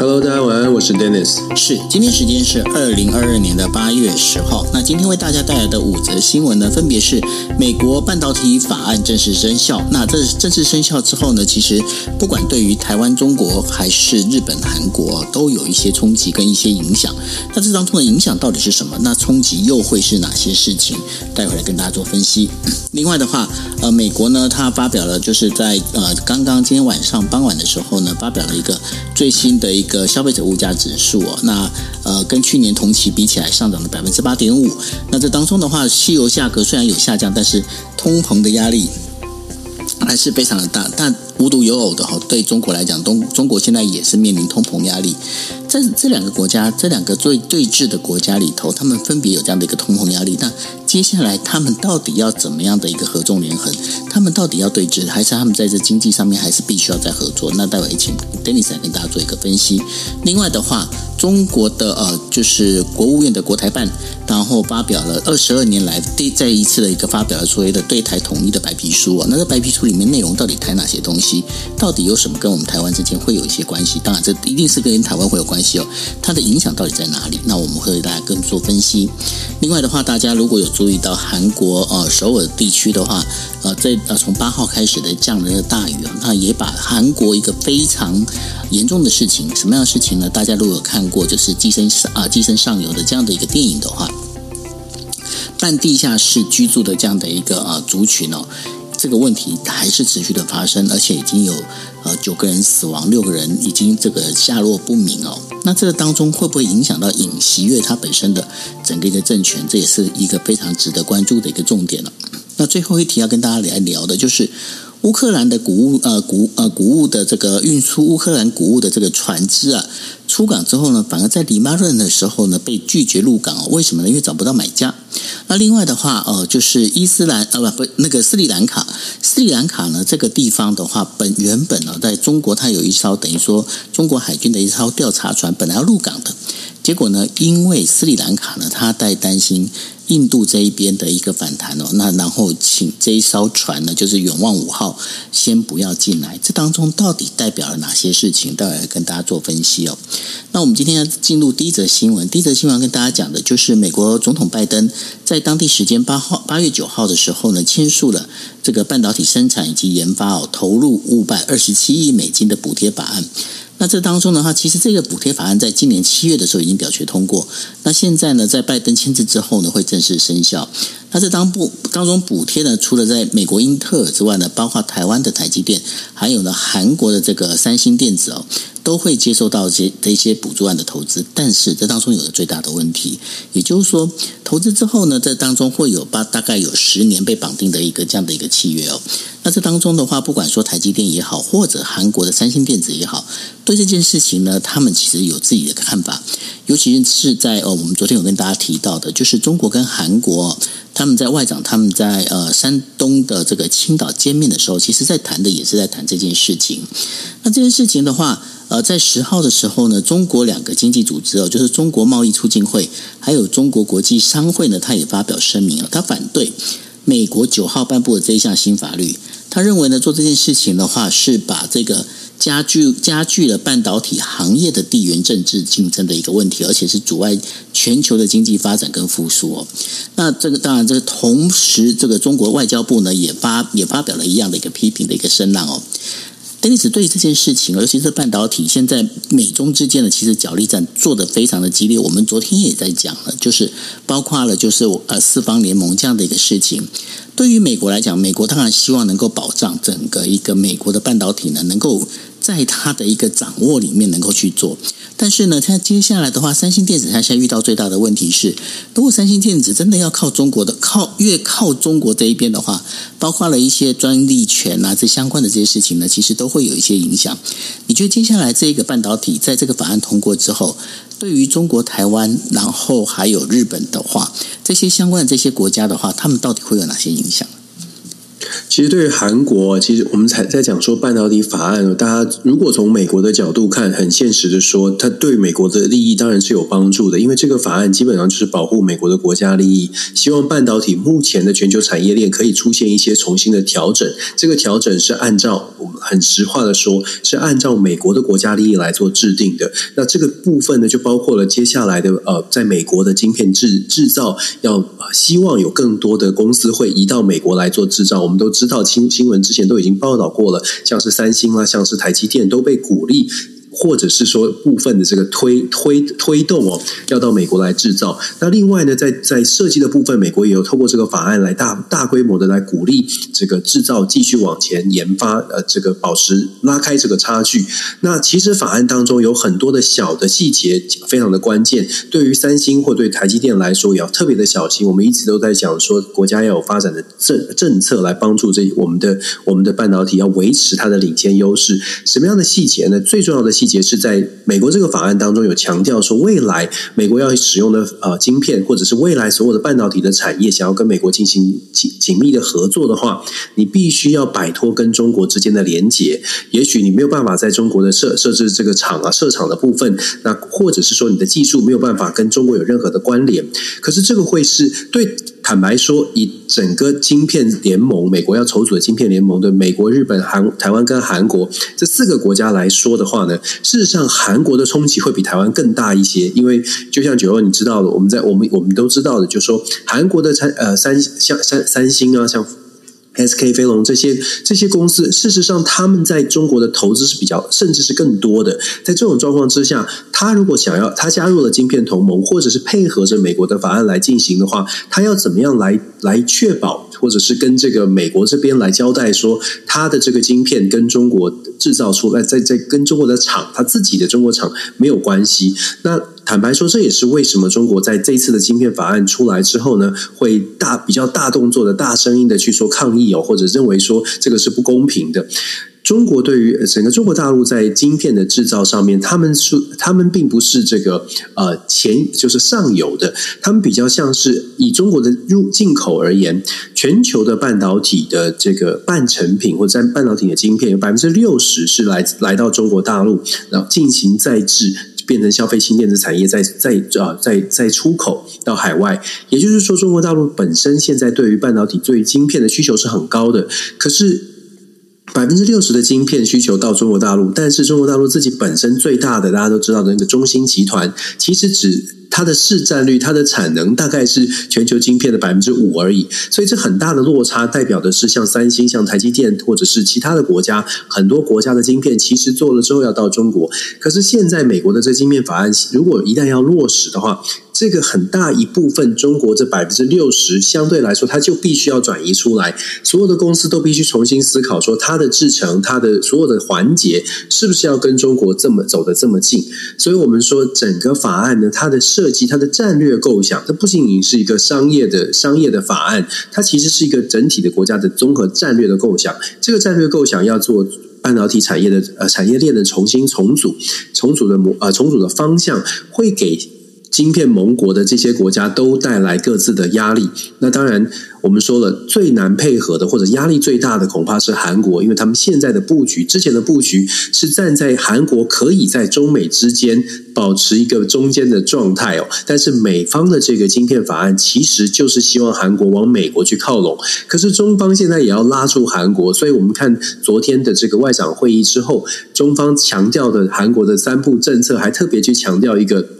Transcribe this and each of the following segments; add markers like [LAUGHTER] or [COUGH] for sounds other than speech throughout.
Hello，大家晚安，我是 Dennis。是，今天时间是二零二二年的八月十号。那今天为大家带来的五则新闻呢，分别是美国半导体法案正式生效。那这正式生效之后呢，其实不管对于台湾、中国还是日本、韩国，都有一些冲击跟一些影响。那这当中的影响到底是什么？那冲击又会是哪些事情？待会来跟大家做分析。[CLEARS THROAT] 另外的话，呃，美国呢，它发表了就是在呃刚刚今天晚上傍晚的时候呢，发表了一个最新的一个。消费者物价指数啊，那呃跟去年同期比起来上涨了百分之八点五。那这当中的话，汽油价格虽然有下降，但是通膨的压力还是非常的大。但无独有偶的哈，对中国来讲，东中国现在也是面临通膨压力。在这两个国家，这两个最对峙的国家里头，他们分别有这样的一个通膨压力。那接下来他们到底要怎么样的一个合纵连横？他们到底要对峙，还是他们在这经济上面还是必须要再合作？那待会请 Dennis 来跟大家做一个分析。另外的话，中国的呃，就是国务院的国台办，然后发表了二十二年来第再一次的一个发表了所谓的对台统一的白皮书啊。那这白皮书里面内容到底谈哪些东西？到底有什么跟我们台湾之间会有一些关系？当然，这一定是跟台湾会有关系哦。它的影响到底在哪里？那我们会为大家更做分析。另外的话，大家如果有注意到韩国呃首尔地区的话，呃，在呃从八号开始的降了大雨啊，那也把韩国一个非常严重的事情，什么样的事情呢？大家如果有看过就是《寄生上》啊《寄生上游》的这样的一个电影的话，半地下室居住的这样的一个呃族群哦。这个问题还是持续的发生，而且已经有呃九个人死亡，六个人已经这个下落不明哦。那这个当中会不会影响到尹锡悦他本身的整个一个政权？这也是一个非常值得关注的一个重点了。那最后一题要跟大家来聊的就是乌克兰的谷物呃谷呃谷物的这个运输乌克兰谷物的这个船只啊出港之后呢，反而在黎巴嫩的时候呢被拒绝入港哦。为什么呢？因为找不到买家。那另外的话，呃，就是伊斯兰呃不不那个斯里兰卡，斯里兰卡呢这个地方的话，本原本呢在中国它有一艘等于说中国海军的一艘调查船，本来要入港的，结果呢，因为斯里兰卡呢，它在担心。印度这一边的一个反弹哦，那然后请这一艘船呢，就是远望五号，先不要进来。这当中到底代表了哪些事情？待会跟大家做分析哦。那我们今天要进入第一则新闻，第一则新闻要跟大家讲的就是美国总统拜登在当地时间八号八月九号的时候呢，签署了这个半导体生产以及研发哦，投入五百二十七亿美金的补贴法案。那这当中的话，其实这个补贴法案在今年七月的时候已经表决通过。那现在呢，在拜登签字之后呢，会正式生效。那这当不当中补贴呢，除了在美国英特尔之外呢，包括台湾的台积电，还有呢韩国的这个三星电子哦。都会接受到这这些补助案的投资，但是这当中有个最大的问题，也就是说，投资之后呢，这当中会有八大概有十年被绑定的一个这样的一个契约哦。那这当中的话，不管说台积电也好，或者韩国的三星电子也好，对这件事情呢，他们其实有自己的看法，尤其是在呃，我们昨天有跟大家提到的，就是中国跟韩国他们在外长他们在呃山东的这个青岛见面的时候，其实在谈的也是在谈这件事情。那这件事情的话。呃，在十号的时候呢，中国两个经济组织哦，就是中国贸易促进会，还有中国国际商会呢，他也发表声明了，他反对美国九号颁布的这一项新法律。他认为呢，做这件事情的话，是把这个加剧加剧了半导体行业的地缘政治竞争的一个问题，而且是阻碍全球的经济发展跟复苏哦。那这个当然，这个同时，这个中国外交部呢，也发也发表了一样的一个批评的一个声浪哦。丹尼斯对于这件事情，尤其是半导体，现在美中之间的其实角力战做得非常的激烈。我们昨天也在讲了，就是包括了就是呃四方联盟这样的一个事情。对于美国来讲，美国当然希望能够保障整个一个美国的半导体呢，能够在它的一个掌握里面能够去做。但是呢，它接下来的话，三星电子它现在遇到最大的问题是，如果三星电子真的要靠中国的，靠越靠中国这一边的话，包括了一些专利权啊，这相关的这些事情呢，其实都会有一些影响。你觉得接下来这一个半导体在这个法案通过之后，对于中国台湾，然后还有日本的话，这些相关的这些国家的话，他们到底会有哪些影响？其实对于韩国，其实我们才在讲说半导体法案。大家如果从美国的角度看，很现实的说，它对美国的利益当然是有帮助的，因为这个法案基本上就是保护美国的国家利益，希望半导体目前的全球产业链可以出现一些重新的调整。这个调整是按照我们很实话的说，是按照美国的国家利益来做制定的。那这个部分呢，就包括了接下来的呃，在美国的晶片制制造，要希望有更多的公司会移到美国来做制造。我们都知道新新闻之前都已经报道过了，像是三星啊，像是台积电都被鼓励。或者是说部分的这个推推推动哦，要到美国来制造。那另外呢，在在设计的部分，美国也有透过这个法案来大大规模的来鼓励这个制造继续往前研发，呃，这个保持拉开这个差距。那其实法案当中有很多的小的细节非常的关键，对于三星或对台积电来说也要特别的小心。我们一直都在讲说，国家要有发展的政政策来帮助这我们的我们的半导体要维持它的领先优势。什么样的细节呢？最重要的细节节。是在美国这个法案当中有强调说，未来美国要使用的呃晶片，或者是未来所有的半导体的产业，想要跟美国进行紧紧密的合作的话，你必须要摆脱跟中国之间的连结。也许你没有办法在中国的设设置这个厂啊设厂的部分，那或者是说你的技术没有办法跟中国有任何的关联。可是这个会是对。坦白说，以整个晶片联盟，美国要筹组的晶片联盟的美国、日本、韩、台湾跟韩国这四个国家来说的话呢，事实上韩国的冲击会比台湾更大一些，因为就像九欧你知道的，我们在我们我们都知道的，就是说韩国的三呃三像三三星啊，像。SK 飞龙这些这些公司，事实上他们在中国的投资是比较，甚至是更多的。在这种状况之下，他如果想要他加入了晶片同盟，或者是配合着美国的法案来进行的话，他要怎么样来来确保，或者是跟这个美国这边来交代说，他的这个晶片跟中国制造出来，在在跟中国的厂，他自己的中国厂没有关系。那。坦白说，这也是为什么中国在这次的晶片法案出来之后呢，会大比较大动作的大声音的去说抗议哦，或者认为说这个是不公平的。中国对于整个中国大陆在晶片的制造上面，他们是他们并不是这个呃前就是上游的，他们比较像是以中国的入进口而言，全球的半导体的这个半成品或者半导体的晶片有百分之六十是来来到中国大陆，然后进行再制。变成消费性电子产业，在在啊在在出口到海外，也就是说，中国大陆本身现在对于半导体、对于晶片的需求是很高的。可是百分之六十的晶片需求到中国大陆，但是中国大陆自己本身最大的大家都知道的那个中芯集团，其实只。它的市占率，它的产能大概是全球晶片的百分之五而已，所以这很大的落差代表的是，像三星、像台积电或者是其他的国家，很多国家的晶片其实做了之后要到中国，可是现在美国的这晶片法案，如果一旦要落实的话，这个很大一部分中国这百分之六十相对来说，它就必须要转移出来，所有的公司都必须重新思考说，它的制程、它的所有的环节是不是要跟中国这么走得这么近？所以我们说整个法案呢，它的设计、它的战略构想，它不仅仅是一个商业的商业的法案，它其实是一个整体的国家的综合战略的构想。这个战略构想要做半导体产业的呃产业链的重新重组、重组的模呃重组的方向，会给。晶片盟国的这些国家都带来各自的压力。那当然，我们说了最难配合的或者压力最大的恐怕是韩国，因为他们现在的布局，之前的布局是站在韩国可以在中美之间保持一个中间的状态哦。但是美方的这个晶片法案其实就是希望韩国往美国去靠拢。可是中方现在也要拉住韩国，所以我们看昨天的这个外长会议之后，中方强调的韩国的三步政策，还特别去强调一个。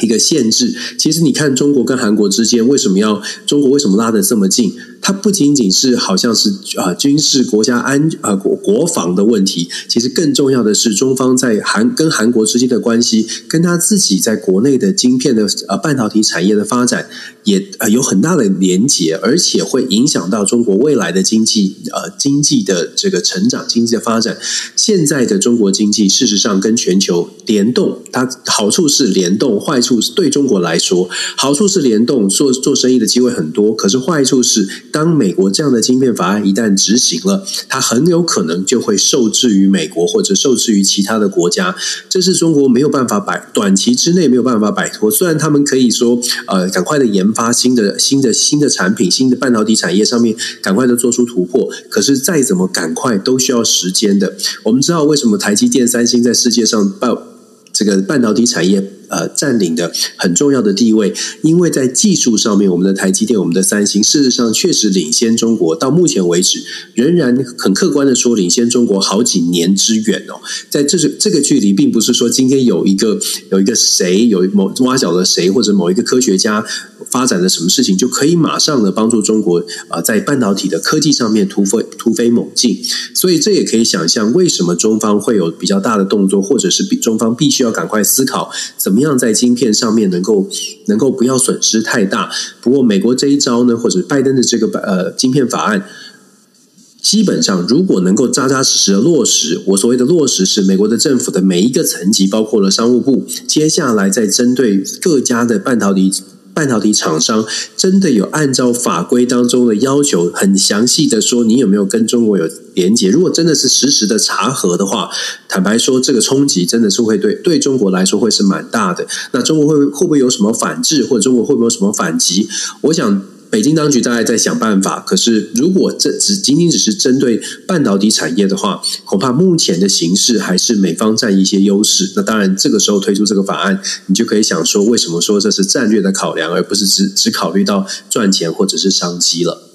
一个限制，其实你看中国跟韩国之间为什么要中国为什么拉得这么近？它不仅仅是好像是啊军事国家安啊国国防的问题，其实更重要的是中方在韩跟韩国之间的关系，跟他自己在国内的晶片的呃半导体产业的发展也呃有很大的连结，而且会影响到中国未来的经济呃经济的这个成长、经济的发展。现在的中国经济事实上跟全球联动，它好处是联动，坏处是对中国来说好处是联动，做做生意的机会很多，可是坏处是。当美国这样的晶片法案一旦执行了，它很有可能就会受制于美国或者受制于其他的国家。这是中国没有办法摆短期之内没有办法摆脱。虽然他们可以说呃赶快的研发新的新的新的产品，新的半导体产业上面赶快的做出突破，可是再怎么赶快都需要时间的。我们知道为什么台积电、三星在世界上报这个半导体产业。呃，占领的很重要的地位，因为在技术上面，我们的台积电、我们的三星，事实上确实领先中国。到目前为止，仍然很客观的说，领先中国好几年之远哦。在这个这个距离，并不是说今天有一个有一个谁有某挖角了谁，或者某一个科学家发展了什么事情，就可以马上的帮助中国啊、在半导体的科技上面突飞突飞猛进。所以这也可以想象，为什么中方会有比较大的动作，或者是比中方必须要要赶快思考怎么。样在晶片上面能够能够不要损失太大？不过美国这一招呢，或者拜登的这个呃晶片法案，基本上如果能够扎扎实实的落实，我所谓的落实是美国的政府的每一个层级，包括了商务部，接下来再针对各家的半导体。半导体厂商真的有按照法规当中的要求，很详细的说你有没有跟中国有连接？如果真的是实时的查核的话，坦白说，这个冲击真的是会对对中国来说会是蛮大的。那中国会会不会有什么反制，或者中国会不会有什么反击？我想。北京当局大概在想办法，可是如果这只仅仅只是针对半导体产业的话，恐怕目前的形势还是美方占一些优势。那当然，这个时候推出这个法案，你就可以想说，为什么说这是战略的考量，而不是只只考虑到赚钱或者是商机了？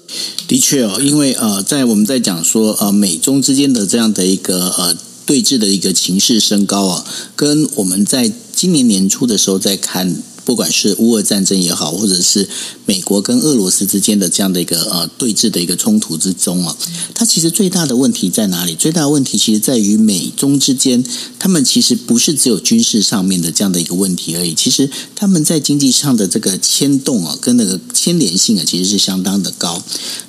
的确哦，因为呃，在我们在讲说呃美中之间的这样的一个呃对峙的一个情势升高啊，跟我们在今年年初的时候在看。不管是乌俄战争也好，或者是美国跟俄罗斯之间的这样的一个呃对峙的一个冲突之中啊，它其实最大的问题在哪里？最大的问题其实在于美中之间，他们其实不是只有军事上面的这样的一个问题而已，其实他们在经济上的这个牵动啊，跟那个牵连性啊，其实是相当的高。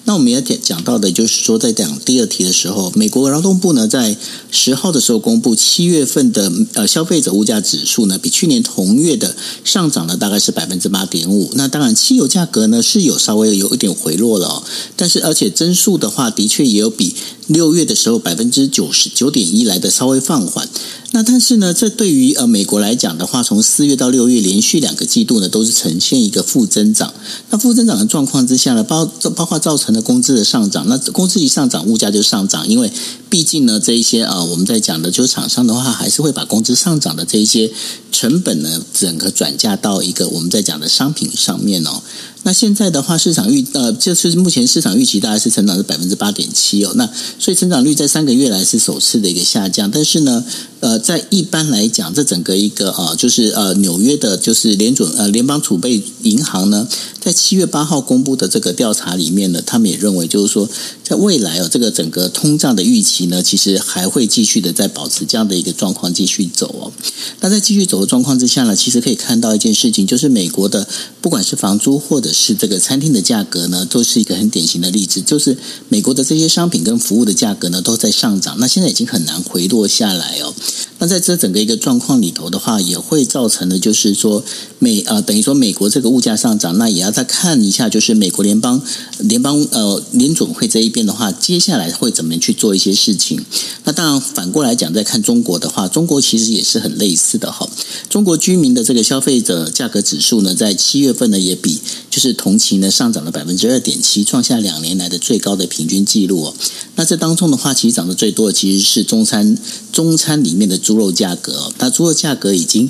那我们要讲讲到的，就是说在讲第二题的时候，美国劳动部呢在十号的时候公布七月份的呃消费者物价指数呢，比去年同月的上涨。大概是百分之八点五，那当然汽油价格呢是有稍微有一点回落了，但是而且增速的话，的确也有比六月的时候百分之九十九点一来的稍微放缓。那但是呢，这对于呃美国来讲的话，从四月到六月连续两个季度呢都是呈现一个负增长。那负增长的状况之下呢，包包括造成的工资的上涨，那工资一上涨，物价就上涨，因为毕竟呢这一些啊、呃、我们在讲的就是厂商的话，还是会把工资上涨的这一些成本呢整个转嫁到一个我们在讲的商品上面哦。那现在的话，市场预呃，就是目前市场预期大概是成长是百分之八点七哦。那所以成长率在三个月来是首次的一个下降。但是呢，呃，在一般来讲，这整个一个、呃，就是呃纽约的，就是联准呃联邦储备银行呢，在七月八号公布的这个调查里面呢，他们也认为就是说，在未来哦，这个整个通胀的预期呢，其实还会继续的在保持这样的一个状况继续走哦。那在继续走的状况之下呢，其实可以看到一件事情，就是美国的不管是房租或者是这个餐厅的价格呢，都是一个很典型的例子。就是美国的这些商品跟服务的价格呢，都在上涨。那现在已经很难回落下来哦。那在这整个一个状况里头的话，也会造成的，就是说美呃，等于说美国这个物价上涨，那也要再看一下，就是美国联邦联邦呃联总会这一边的话，接下来会怎么去做一些事情。那当然反过来讲，再看中国的话，中国其实也是很类似的哈。中国居民的这个消费者价格指数呢，在七月份呢也比就是是同期呢上涨了百分之二点七，创下两年来的最高的平均记录哦。那这当中的话，其实涨得最多的其实是中餐中餐里面的猪肉价格哦。那猪肉价格已经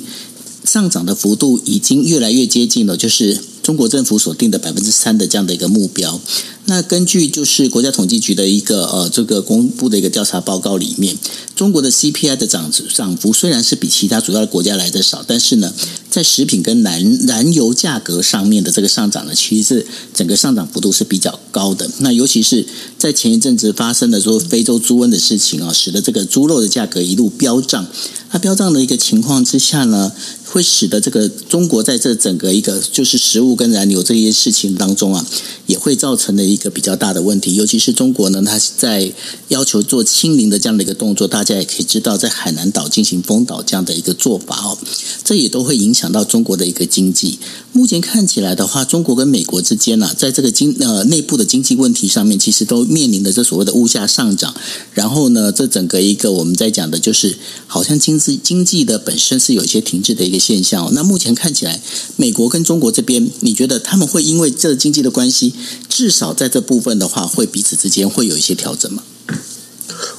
上涨的幅度已经越来越接近了，就是中国政府所定的百分之三的这样的一个目标。那根据就是国家统计局的一个呃这个公布的一个调查报告里面，中国的 CPI 的涨涨幅虽然是比其他主要的国家来的少，但是呢，在食品跟燃燃油价格上面的这个上涨呢，其实整个上涨幅度是比较高的。那尤其是在前一阵子发生的说非洲猪瘟的事情啊，使得这个猪肉的价格一路飙涨。那飙涨的一个情况之下呢，会使得这个中国在这整个一个就是食物跟燃油这些事情当中啊，也会造成的一个比较大的问题。尤其是中国呢，它在要求做清零的这样的一个动作，大家也可以知道，在海南岛进行封岛这样的一个做法哦，这也都会影响到中国的一个经济。目前看起来的话，中国跟美国之间呢、在这个经呃内部的经济问题上面，其实都面临的这所谓的物价上涨。然后呢，这整个一个我们在讲的就是，好像经济经济的本身是有一些停滞的一个现象。那目前看起来，美国跟中国这边，你觉得他们会因为这经济的关系，至少在这部分的话，会彼此之间会有一些调整吗？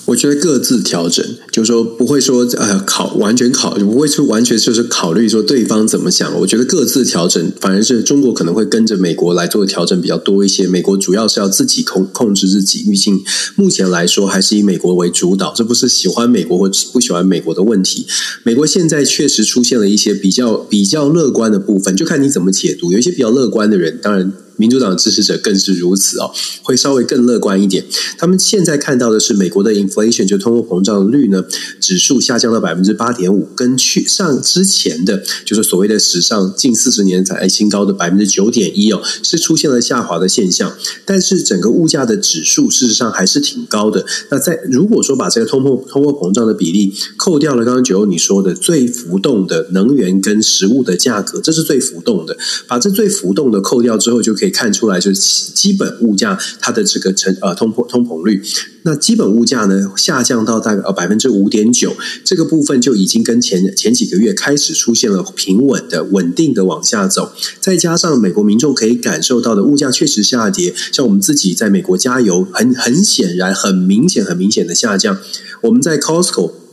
我觉得各自调整，就是说不会说呃考完全考，不会说完全就是考虑说对方怎么想。我觉得各自调整，反而是中国可能会跟着美国来做调整比较多一些。美国主要是要自己控控制自己，毕竟目前来说还是以美国为主导。这不是喜欢美国或不喜欢美国的问题。美国现在确实出现了一些比较比较乐观的部分，就看你怎么解读。有一些比较乐观的人，当然。民主党支持者更是如此哦，会稍微更乐观一点。他们现在看到的是美国的 inflation 就通货膨胀率呢，指数下降到百分之八点五，跟去上之前的就是所谓的史上近四十年才新高的百分之九点一哦，是出现了下滑的现象。但是整个物价的指数事实上还是挺高的。那在如果说把这个通货通货膨胀的比例扣掉了，刚刚九欧你说的最浮动的能源跟食物的价格，这是最浮动的。把这最浮动的扣掉之后，就可以。可以看出来，就是基本物价它的这个成呃通膨通膨率，那基本物价呢下降到大概呃百分之五点九，这个部分就已经跟前前几个月开始出现了平稳的稳定的往下走，再加上美国民众可以感受到的物价确实下跌，像我们自己在美国加油，很很显然很明显很明显的下降，我们在 Costco。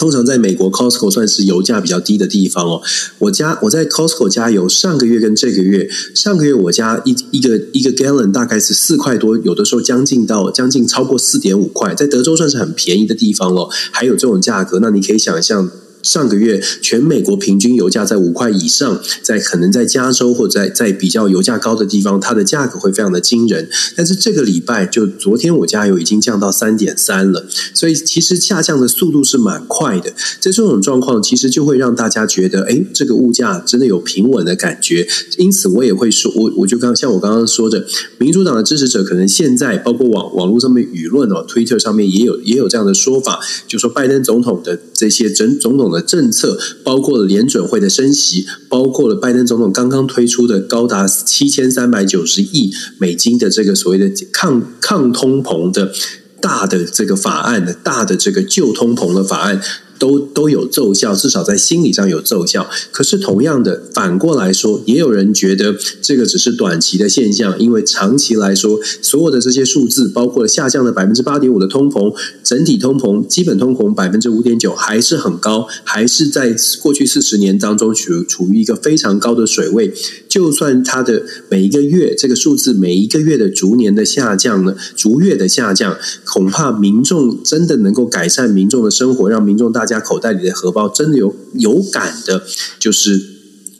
通常在美国，Costco 算是油价比较低的地方哦。我家我在 Costco 加油，上个月跟这个月，上个月我家一一个一个 gallon 大概是四块多，有的时候将近到将近超过四点五块，在德州算是很便宜的地方了。还有这种价格，那你可以想象。上个月全美国平均油价在五块以上，在可能在加州或在在比较油价高的地方，它的价格会非常的惊人。但是这个礼拜就昨天我加油已经降到三点三了，所以其实下降的速度是蛮快的。在这种状况，其实就会让大家觉得，哎，这个物价真的有平稳的感觉。因此，我也会说，我我就刚像我刚刚说的，民主党的支持者可能现在包括网网络上面舆论哦推特上面也有也有这样的说法，就说拜登总统的这些整总统。的政策包括了联准会的升息，包括了拜登总统刚刚推出的高达七千三百九十亿美金的这个所谓的抗抗通膨的大的这个法案的大的这个旧通膨的法案。都都有奏效，至少在心理上有奏效。可是同样的，反过来说，也有人觉得这个只是短期的现象，因为长期来说，所有的这些数字，包括下降了百分之八点五的通膨，整体通膨、基本通膨百分之五点九，还是很高，还是在过去四十年当中处处于一个非常高的水位。就算它的每一个月这个数字每一个月的逐年的下降呢，逐月的下降，恐怕民众真的能够改善民众的生活，让民众大。家口袋里的荷包真的有有感的，就是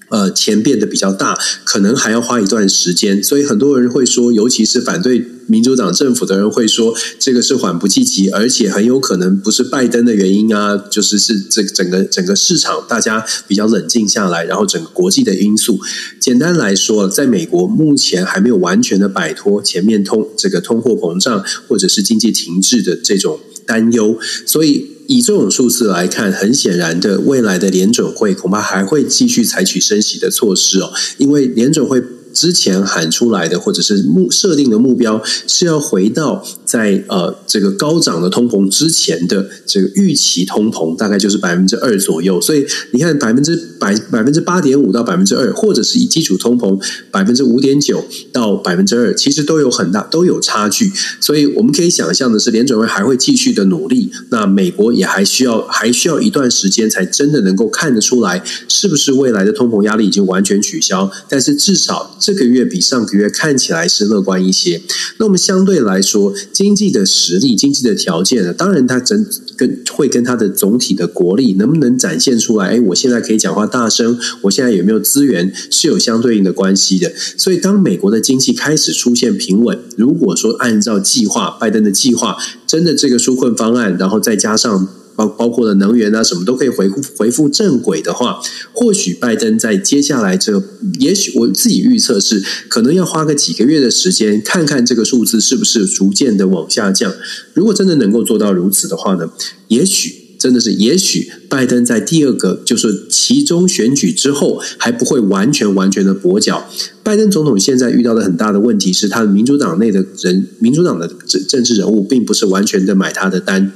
呃钱变得比较大，可能还要花一段时间。所以很多人会说，尤其是反对民主党政府的人会说，这个是缓不济急，而且很有可能不是拜登的原因啊，就是是这整个整个市场大家比较冷静下来，然后整个国际的因素。简单来说，在美国目前还没有完全的摆脱前面通这个通货膨胀或者是经济停滞的这种担忧，所以。以这种数字来看，很显然的，未来的联准会恐怕还会继续采取升息的措施哦，因为联准会。之前喊出来的，或者是目设定的目标，是要回到在呃这个高涨的通膨之前的这个预期通膨，大概就是百分之二左右。所以你看百分之百百分之八点五到百分之二，或者是以基础通膨百分之五点九到百分之二，其实都有很大都有差距。所以我们可以想象的是，联准会还会继续的努力。那美国也还需要还需要一段时间，才真的能够看得出来，是不是未来的通膨压力已经完全取消。但是至少。这个月比上个月看起来是乐观一些。那我们相对来说，经济的实力、经济的条件呢？当然，它整跟会跟它的总体的国力能不能展现出来？哎，我现在可以讲话大声，我现在有没有资源是有相对应的关系的。所以，当美国的经济开始出现平稳，如果说按照计划，拜登的计划，真的这个纾困方案，然后再加上。包包括了能源啊，什么都可以回复回复正轨的话，或许拜登在接下来这，也许我自己预测是，可能要花个几个月的时间，看看这个数字是不是逐渐的往下降。如果真的能够做到如此的话呢，也许。真的是，也许拜登在第二个就是其中选举之后还不会完全完全的跛脚。拜登总统现在遇到的很大的问题是，他的民主党内的人，民主党的政政治人物并不是完全的买他的单。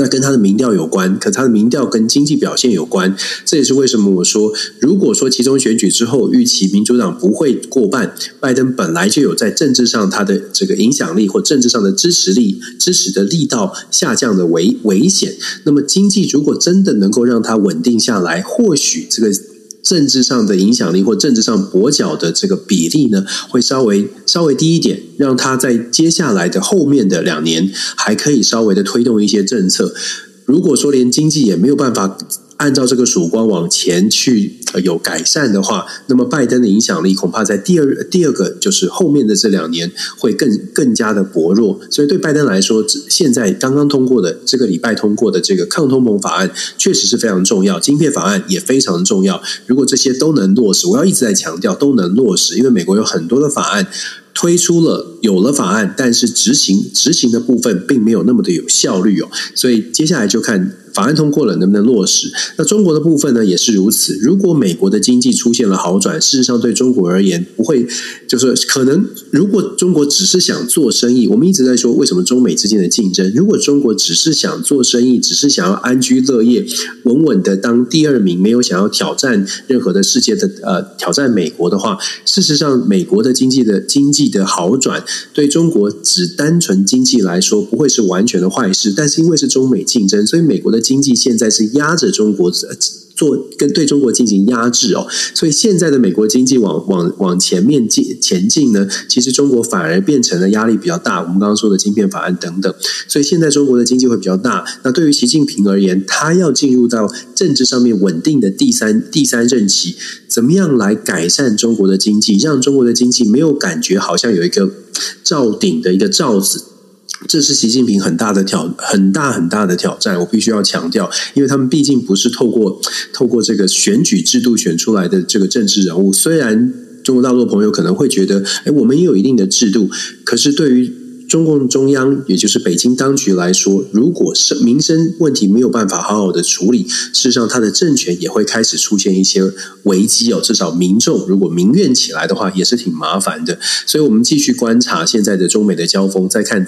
那跟他的民调有关，可他的民调跟经济表现有关，这也是为什么我说，如果说其中选举之后预期民主党不会过半，拜登本来就有在政治上他的这个影响力或政治上的支持力、支持的力道下降的危危险。那么经济如果真的能够让他稳定下来，或许这个。政治上的影响力或政治上跛脚的这个比例呢，会稍微稍微低一点，让他在接下来的后面的两年还可以稍微的推动一些政策。如果说连经济也没有办法。按照这个曙光往前去有改善的话，那么拜登的影响力恐怕在第二第二个就是后面的这两年会更更加的薄弱。所以对拜登来说，现在刚刚通过的这个礼拜通过的这个抗通膨法案确实是非常重要，晶片法案也非常重要。如果这些都能落实，我要一直在强调都能落实，因为美国有很多的法案。推出了有了法案，但是执行执行的部分并没有那么的有效率哦，所以接下来就看法案通过了能不能落实。那中国的部分呢也是如此。如果美国的经济出现了好转，事实上对中国而言不会，就是可能如果中国只是想做生意，我们一直在说为什么中美之间的竞争。如果中国只是想做生意，只是想要安居乐业，稳稳的当第二名，没有想要挑战任何的世界的呃挑战美国的话，事实上美国的经济的经济。的好转对中国只单纯经济来说不会是完全的坏事，但是因为是中美竞争，所以美国的经济现在是压着中国做跟对中国进行压制哦，所以现在的美国经济往往往前面进前进呢，其实中国反而变成了压力比较大。我们刚刚说的晶片法案等等，所以现在中国的经济会比较大。那对于习近平而言，他要进入到政治上面稳定的第三第三任期，怎么样来改善中国的经济，让中国的经济没有感觉好像有一个罩顶的一个罩子。这是习近平很大的挑，很大很大的挑战。我必须要强调，因为他们毕竟不是透过透过这个选举制度选出来的这个政治人物。虽然中国大陆朋友可能会觉得，哎，我们也有一定的制度，可是对于中共中央，也就是北京当局来说，如果是民生问题没有办法好好的处理，事实上他的政权也会开始出现一些危机哦。至少民众如果民怨起来的话，也是挺麻烦的。所以，我们继续观察现在的中美的交锋，再看。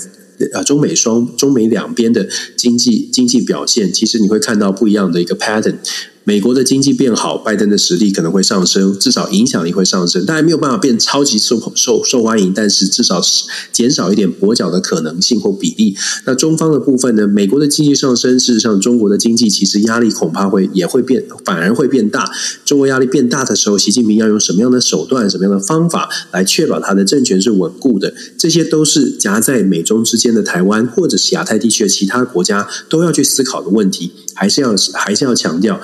啊，中美双中美两边的经济经济表现，其实你会看到不一样的一个 pattern。美国的经济变好，拜登的实力可能会上升，至少影响力会上升。当然没有办法变超级受受受欢迎，但是至少是减少一点跛脚的可能性或比例。那中方的部分呢？美国的经济上升，事实上中国的经济其实压力恐怕会也会变，反而会变大。中国压力变大的时候，习近平要用什么样的手段、什么样的方法来确保他的政权是稳固的？这些都是夹在美中之间的台湾或者是亚太地区的其他国家都要去思考的问题。还是要还是要强调。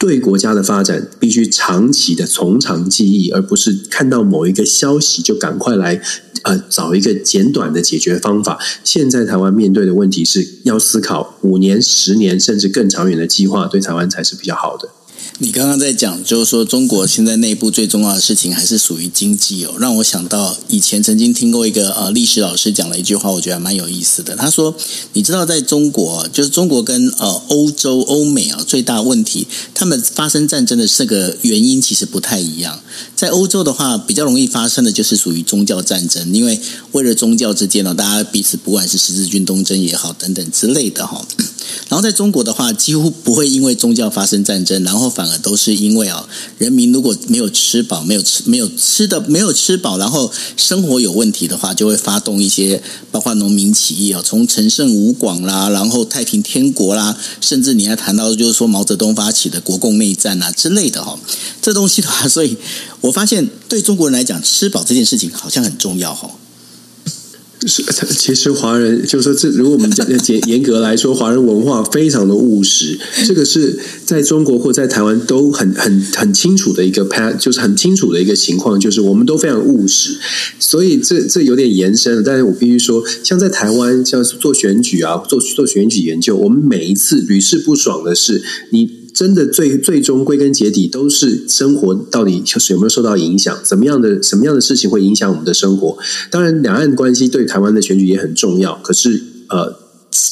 对国家的发展必须长期的从长计议，而不是看到某一个消息就赶快来呃找一个简短的解决方法。现在台湾面对的问题是要思考五年、十年甚至更长远的计划，对台湾才是比较好的。你刚刚在讲，就是说中国现在内部最重要的事情还是属于经济哦，让我想到以前曾经听过一个呃历史老师讲了一句话，我觉得还蛮有意思的。他说：“你知道，在中国，就是中国跟呃欧洲、欧美啊最大问题，他们发生战争的这个原因其实不太一样。在欧洲的话，比较容易发生的就是属于宗教战争，因为为了宗教之间呢，大家彼此不管是十字军东征也好等等之类的哈。然后在中国的话，几乎不会因为宗教发生战争，然后反而。”都是因为啊，人民如果没有吃饱，没有吃没有吃的没有吃饱，然后生活有问题的话，就会发动一些包括农民起义啊，从陈胜吴广啦，然后太平天国啦，甚至你还谈到就是说毛泽东发起的国共内战啊之类的哈，这东西的话，所以我发现对中国人来讲，吃饱这件事情好像很重要哈。是，其实华人就是说，这如果我们讲严严格来说，华人文化非常的务实，这个是在中国或在台湾都很很很清楚的一个 pat，就是很清楚的一个情况，就是我们都非常务实，所以这这有点延伸了。但是我必须说，像在台湾，像做选举啊，做做选举研究，我们每一次屡试不爽的是你。真的最最终归根结底都是生活到底就是有没有受到影响？怎么样的什么样的事情会影响我们的生活？当然，两岸关系对台湾的选举也很重要。可是，呃，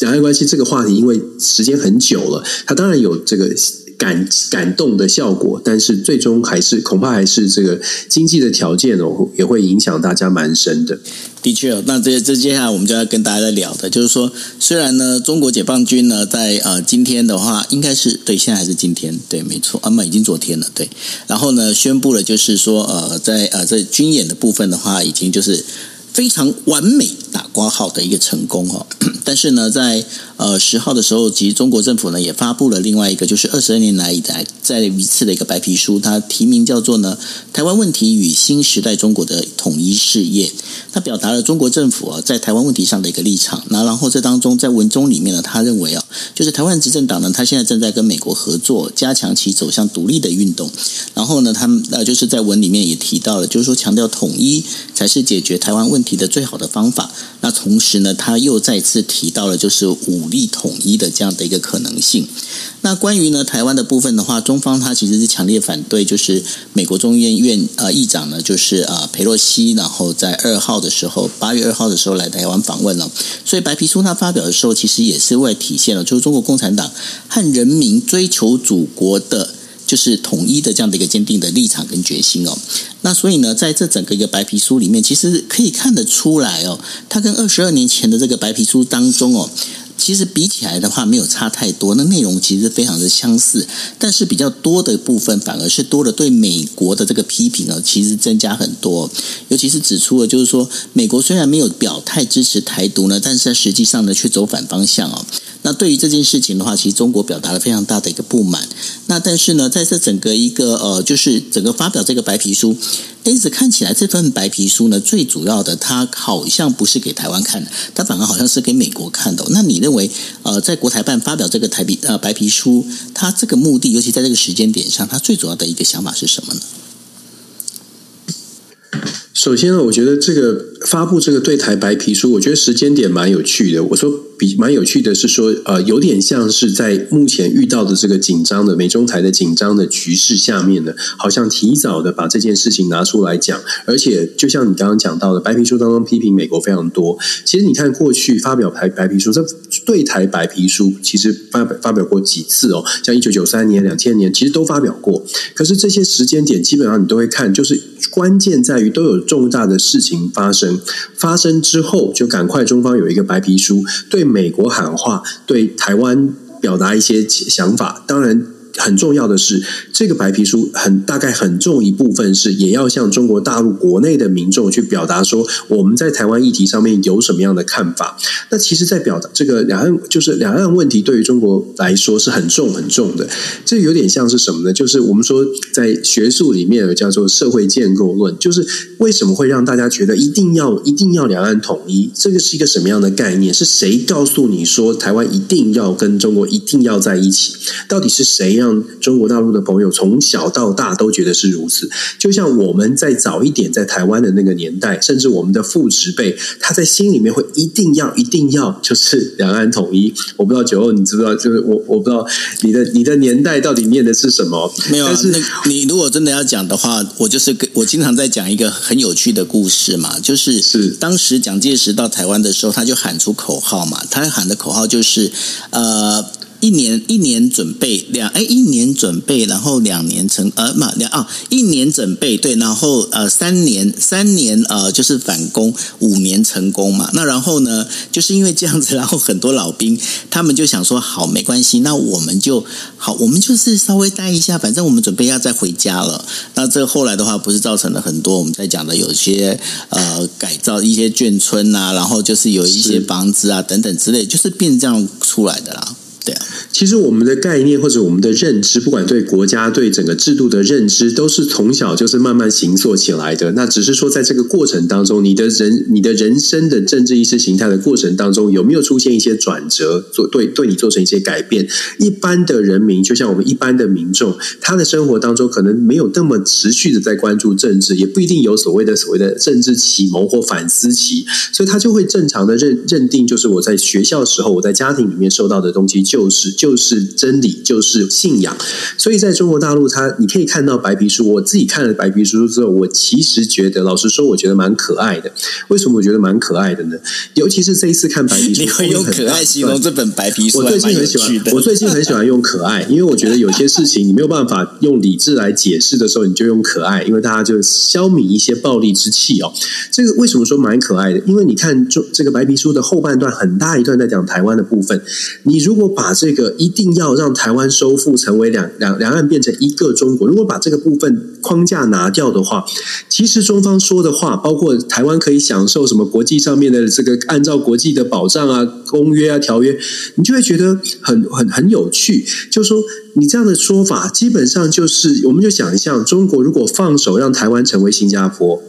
两岸关系这个话题，因为时间很久了，它当然有这个感感动的效果，但是最终还是恐怕还是这个经济的条件哦，也会影响大家蛮深的。的确，那这这接下来我们就要跟大家来聊的，就是说，虽然呢，中国解放军呢在呃今天的话，应该是对，现在还是今天，对，没错，啊，那已经昨天了，对，然后呢，宣布了就是说，呃，在呃在军演的部分的话，已经就是。非常完美打括号的一个成功哦，[COUGHS] 但是呢，在呃十号的时候，其实中国政府呢也发布了另外一个，就是二十二年来以来再一次的一个白皮书，它题名叫做呢“台湾问题与新时代中国的统一事业”。它表达了中国政府啊在台湾问题上的一个立场。那然后这当中在文中里面呢，他认为啊，就是台湾执政党呢，他现在正在跟美国合作，加强其走向独立的运动。然后呢，他们呃就是在文里面也提到了，就是说强调统一才是解决台湾问题。的最好的方法，那同时呢，他又再次提到了就是五力统一的这样的一个可能性。那关于呢台湾的部分的话，中方他其实是强烈反对，就是美国众议院院呃议长呢，就是呃裴洛西，然后在二号的时候，八月二号的时候来台湾访问了。所以白皮书他发表的时候，其实也是为了体现了就是中国共产党和人民追求祖国的。就是统一的这样的一个坚定的立场跟决心哦，那所以呢，在这整个一个白皮书里面，其实可以看得出来哦，它跟二十二年前的这个白皮书当中哦。其实比起来的话，没有差太多。那内容其实非常的相似，但是比较多的部分反而是多了对美国的这个批评呢，其实增加很多。尤其是指出了，就是说美国虽然没有表态支持台独呢，但是在实际上呢，却走反方向哦。那对于这件事情的话，其实中国表达了非常大的一个不满。那但是呢，在这整个一个呃，就是整个发表这个白皮书。因此看起来这份白皮书呢，最主要的它好像不是给台湾看的，它反而好像是给美国看的。那你认为，呃，在国台办发表这个台皮呃白皮书，它这个目的，尤其在这个时间点上，它最主要的一个想法是什么呢？首先呢，我觉得这个发布这个对台白皮书，我觉得时间点蛮有趣的。我说。比蛮有趣的是说，呃，有点像是在目前遇到的这个紧张的美中台的紧张的局势下面呢，好像提早的把这件事情拿出来讲，而且就像你刚刚讲到的，白皮书当中批评美国非常多。其实你看过去发表白白皮书，这对台白皮书其实发发表过几次哦，像一九九三年、两千年，其实都发表过。可是这些时间点基本上你都会看，就是关键在于都有重大的事情发生，发生之后就赶快中方有一个白皮书对。美国喊话，对台湾表达一些想法，当然。很重要的是，这个白皮书很大概很重一部分是也要向中国大陆国内的民众去表达说，我们在台湾议题上面有什么样的看法。那其实，在表达这个两岸就是两岸问题，对于中国来说是很重很重的。这有点像是什么呢？就是我们说在学术里面有叫做社会建构论，就是为什么会让大家觉得一定要一定要两岸统一？这个是一个什么样的概念？是谁告诉你说台湾一定要跟中国一定要在一起？到底是谁让？中国大陆的朋友从小到大都觉得是如此，就像我们在早一点在台湾的那个年代，甚至我们的父执辈，他在心里面会一定要、一定要，就是两岸统一。我不知道九欧，你知不知道？就是我，我不知道你的你的年代到底念的是什么？没有啊。但是你如果真的要讲的话，我就是我经常在讲一个很有趣的故事嘛，就是是当时蒋介石到台湾的时候，他就喊出口号嘛，他喊的口号就是呃。一年一年准备两哎，一年准备，然后两年成呃嘛两啊，一年准备对，然后呃三年三年呃就是反攻，五年成功嘛。那然后呢，就是因为这样子，[LAUGHS] 然后很多老兵他们就想说，好没关系，那我们就好，我们就是稍微待一下，反正我们准备要再回家了。那这后来的话，不是造成了很多我们在讲的有些呃改造一些眷村啊，然后就是有一些房子啊等等之类，就是变这样出来的啦。对啊，其实我们的概念或者我们的认知，不管对国家对整个制度的认知，都是从小就是慢慢形塑起来的。那只是说，在这个过程当中，你的人你的人生的政治意识形态的过程当中，有没有出现一些转折，做对对你做成一些改变？一般的人民，就像我们一般的民众，他的生活当中可能没有那么持续的在关注政治，也不一定有所谓的所谓的政治启蒙或反思期，所以他就会正常的认认定，就是我在学校时候，我在家庭里面受到的东西就。就是就是真理，就是信仰。所以在中国大陆，它你可以看到白皮书。我自己看了白皮书之后，我其实觉得，老实说，我觉得蛮可爱的。为什么我觉得蛮可爱的呢？尤其是这一次看白皮书，[LAUGHS] 你会用可爱形容这本白皮书？我最近很喜欢，我最近很喜欢用可爱，因为我觉得有些事情你没有办法用理智来解释的时候，你就用可爱，因为大家就消弭一些暴力之气哦。这个为什么说蛮可爱的？因为你看，中这个白皮书的后半段很大一段在讲台湾的部分。你如果把把这个一定要让台湾收复成为两两两岸变成一个中国，如果把这个部分框架拿掉的话，其实中方说的话，包括台湾可以享受什么国际上面的这个按照国际的保障啊、公约啊、条约，你就会觉得很很很有趣。就说，你这样的说法，基本上就是，我们就想象中国如果放手让台湾成为新加坡。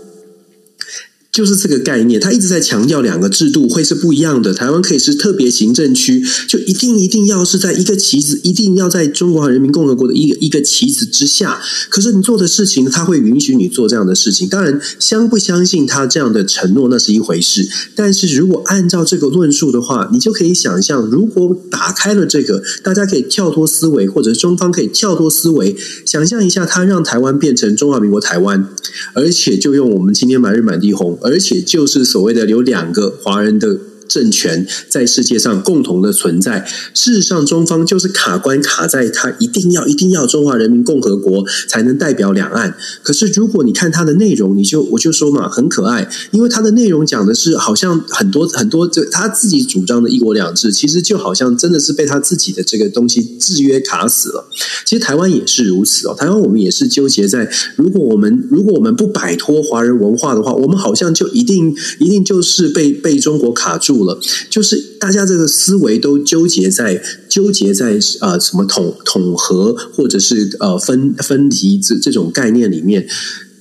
就是这个概念，他一直在强调两个制度会是不一样的。台湾可以是特别行政区，就一定一定要是在一个旗子，一定要在中华人民共和国的一个一个旗子之下。可是你做的事情，他会允许你做这样的事情。当然，相不相信他这样的承诺那是一回事。但是如果按照这个论述的话，你就可以想象，如果打开了这个，大家可以跳脱思维，或者中方可以跳脱思维，想象一下，他让台湾变成中华民国台湾，而且就用我们今天满日满地红。而且就是所谓的有两个华人的。政权在世界上共同的存在，事实上，中方就是卡关卡在他一定要一定要中华人民共和国才能代表两岸。可是，如果你看他的内容，你就我就说嘛，很可爱，因为他的内容讲的是好像很多很多，就他自己主张的一国两制，其实就好像真的是被他自己的这个东西制约卡死了。其实台湾也是如此哦，台湾我们也是纠结在，如果我们如果我们不摆脱华人文化的话，我们好像就一定一定就是被被中国卡住了，就是大家这个思维都纠结在纠结在呃什么统统合或者是呃分分离这这种概念里面，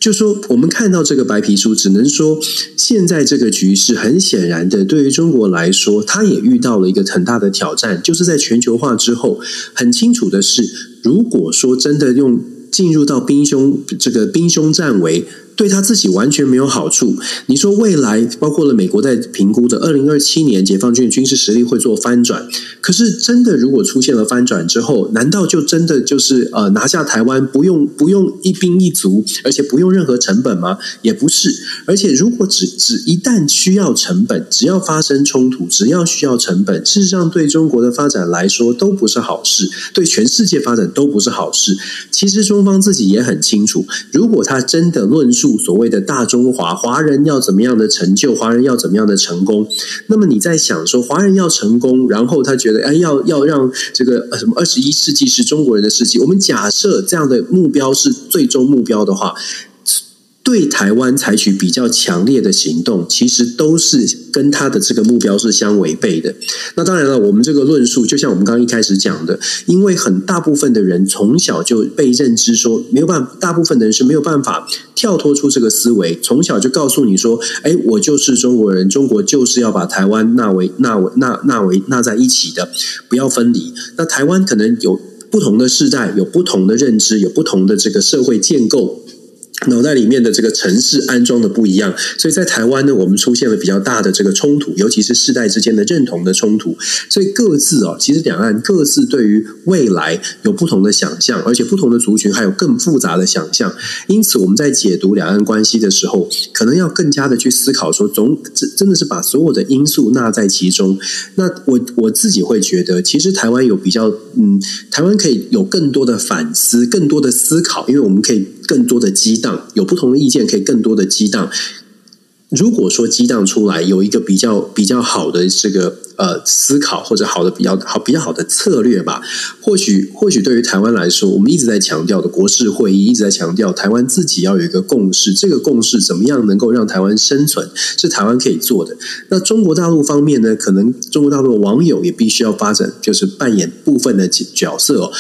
就说我们看到这个白皮书，只能说现在这个局势很显然的，对于中国来说，它也遇到了一个很大的挑战，就是在全球化之后，很清楚的是，如果说真的用进入到兵凶这个兵凶战危。对他自己完全没有好处。你说未来包括了美国在评估的二零二七年，解放军军事实力会做翻转。可是真的如果出现了翻转之后，难道就真的就是呃拿下台湾不用不用一兵一卒，而且不用任何成本吗？也不是。而且如果只只一旦需要成本，只要发生冲突，只要需要成本，事实上对中国的发展来说都不是好事，对全世界发展都不是好事。其实中方自己也很清楚，如果他真的论述。所谓的大中华，华人要怎么样的成就，华人要怎么样的成功？那么你在想说，华人要成功，然后他觉得，哎，要要让这个什么二十一世纪是中国人的世纪。我们假设这样的目标是最终目标的话。对台湾采取比较强烈的行动，其实都是跟他的这个目标是相违背的。那当然了，我们这个论述就像我们刚刚一开始讲的，因为很大部分的人从小就被认知说没有办法，大部分的人是没有办法跳脱出这个思维，从小就告诉你说：“哎，我就是中国人，中国就是要把台湾纳为纳为纳纳为纳在一起的，不要分离。”那台湾可能有不同的世代，有不同的认知，有不同的这个社会建构。脑袋里面的这个城市安装的不一样，所以在台湾呢，我们出现了比较大的这个冲突，尤其是世代之间的认同的冲突。所以各自哦，其实两岸各自对于未来有不同的想象，而且不同的族群还有更复杂的想象。因此，我们在解读两岸关系的时候，可能要更加的去思考说，总真真的是把所有的因素纳在其中。那我我自己会觉得，其实台湾有比较，嗯，台湾可以有更多的反思，更多的思考，因为我们可以。更多的激荡，有不同的意见，可以更多的激荡。如果说激荡出来有一个比较比较好的这个呃思考，或者好的比较好比较好的策略吧，或许或许对于台湾来说，我们一直在强调的国事会议，一直在强调台湾自己要有一个共识。这个共识怎么样能够让台湾生存，是台湾可以做的。那中国大陆方面呢？可能中国大陆的网友也必须要发展，就是扮演部分的角色哦。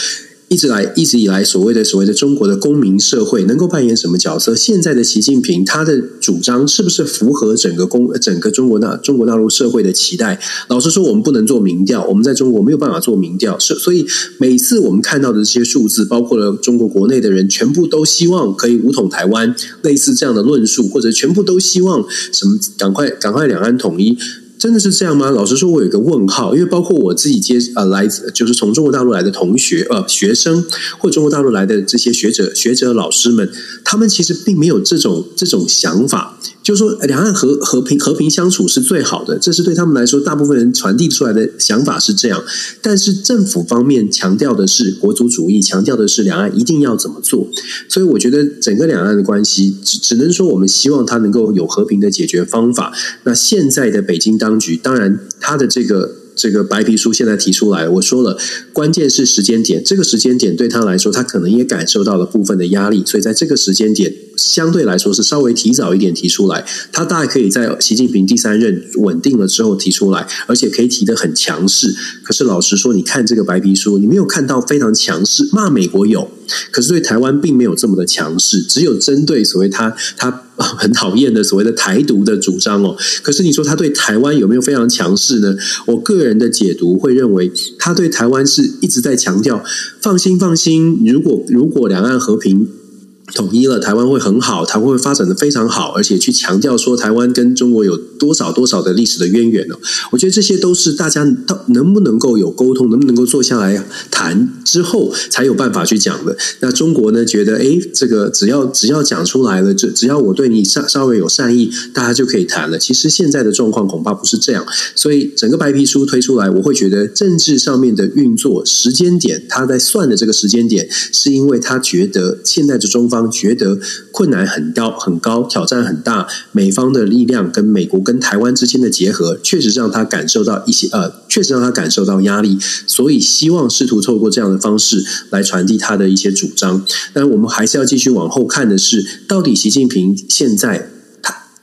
一直来，一直以来，所谓的所谓的中国的公民社会能够扮演什么角色？现在的习近平他的主张是不是符合整个公整个中国大中国大陆社会的期待？老实说，我们不能做民调，我们在中国没有办法做民调，所所以每次我们看到的这些数字，包括了中国国内的人，全部都希望可以武统台湾，类似这样的论述，或者全部都希望什么赶快赶快两岸统一。真的是这样吗？老实说，我有一个问号，因为包括我自己接呃来自就是从中国大陆来的同学呃学生，或中国大陆来的这些学者学者老师们，他们其实并没有这种这种想法。就是说，两岸和和平和平相处是最好的，这是对他们来说，大部分人传递出来的想法是这样。但是政府方面强调的是国族主义，强调的是两岸一定要怎么做。所以，我觉得整个两岸的关系，只只能说我们希望它能够有和平的解决方法。那现在的北京当局，当然他的这个。这个白皮书现在提出来，我说了，关键是时间点。这个时间点对他来说，他可能也感受到了部分的压力，所以在这个时间点，相对来说是稍微提早一点提出来。他大概可以在习近平第三任稳定了之后提出来，而且可以提得很强势。可是老实说，你看这个白皮书，你没有看到非常强势，骂美国有，可是对台湾并没有这么的强势，只有针对所谓他他。[LAUGHS] 很讨厌的所谓的台独的主张哦，可是你说他对台湾有没有非常强势呢？我个人的解读会认为，他对台湾是一直在强调，放心放心，如果如果两岸和平。统一了，台湾会很好，台湾会发展的非常好，而且去强调说台湾跟中国有多少多少的历史的渊源呢？我觉得这些都是大家到能不能够有沟通，能不能够坐下来谈之后才有办法去讲的。那中国呢，觉得诶，这个只要只要讲出来了，这只要我对你稍稍微有善意，大家就可以谈了。其实现在的状况恐怕不是这样，所以整个白皮书推出来，我会觉得政治上面的运作时间点，他在算的这个时间点，是因为他觉得现在的中方。觉得困难很高，很高，挑战很大。美方的力量跟美国跟台湾之间的结合，确实让他感受到一些呃，确实让他感受到压力。所以希望试图透过这样的方式来传递他的一些主张。但我们还是要继续往后看的是，到底习近平现在。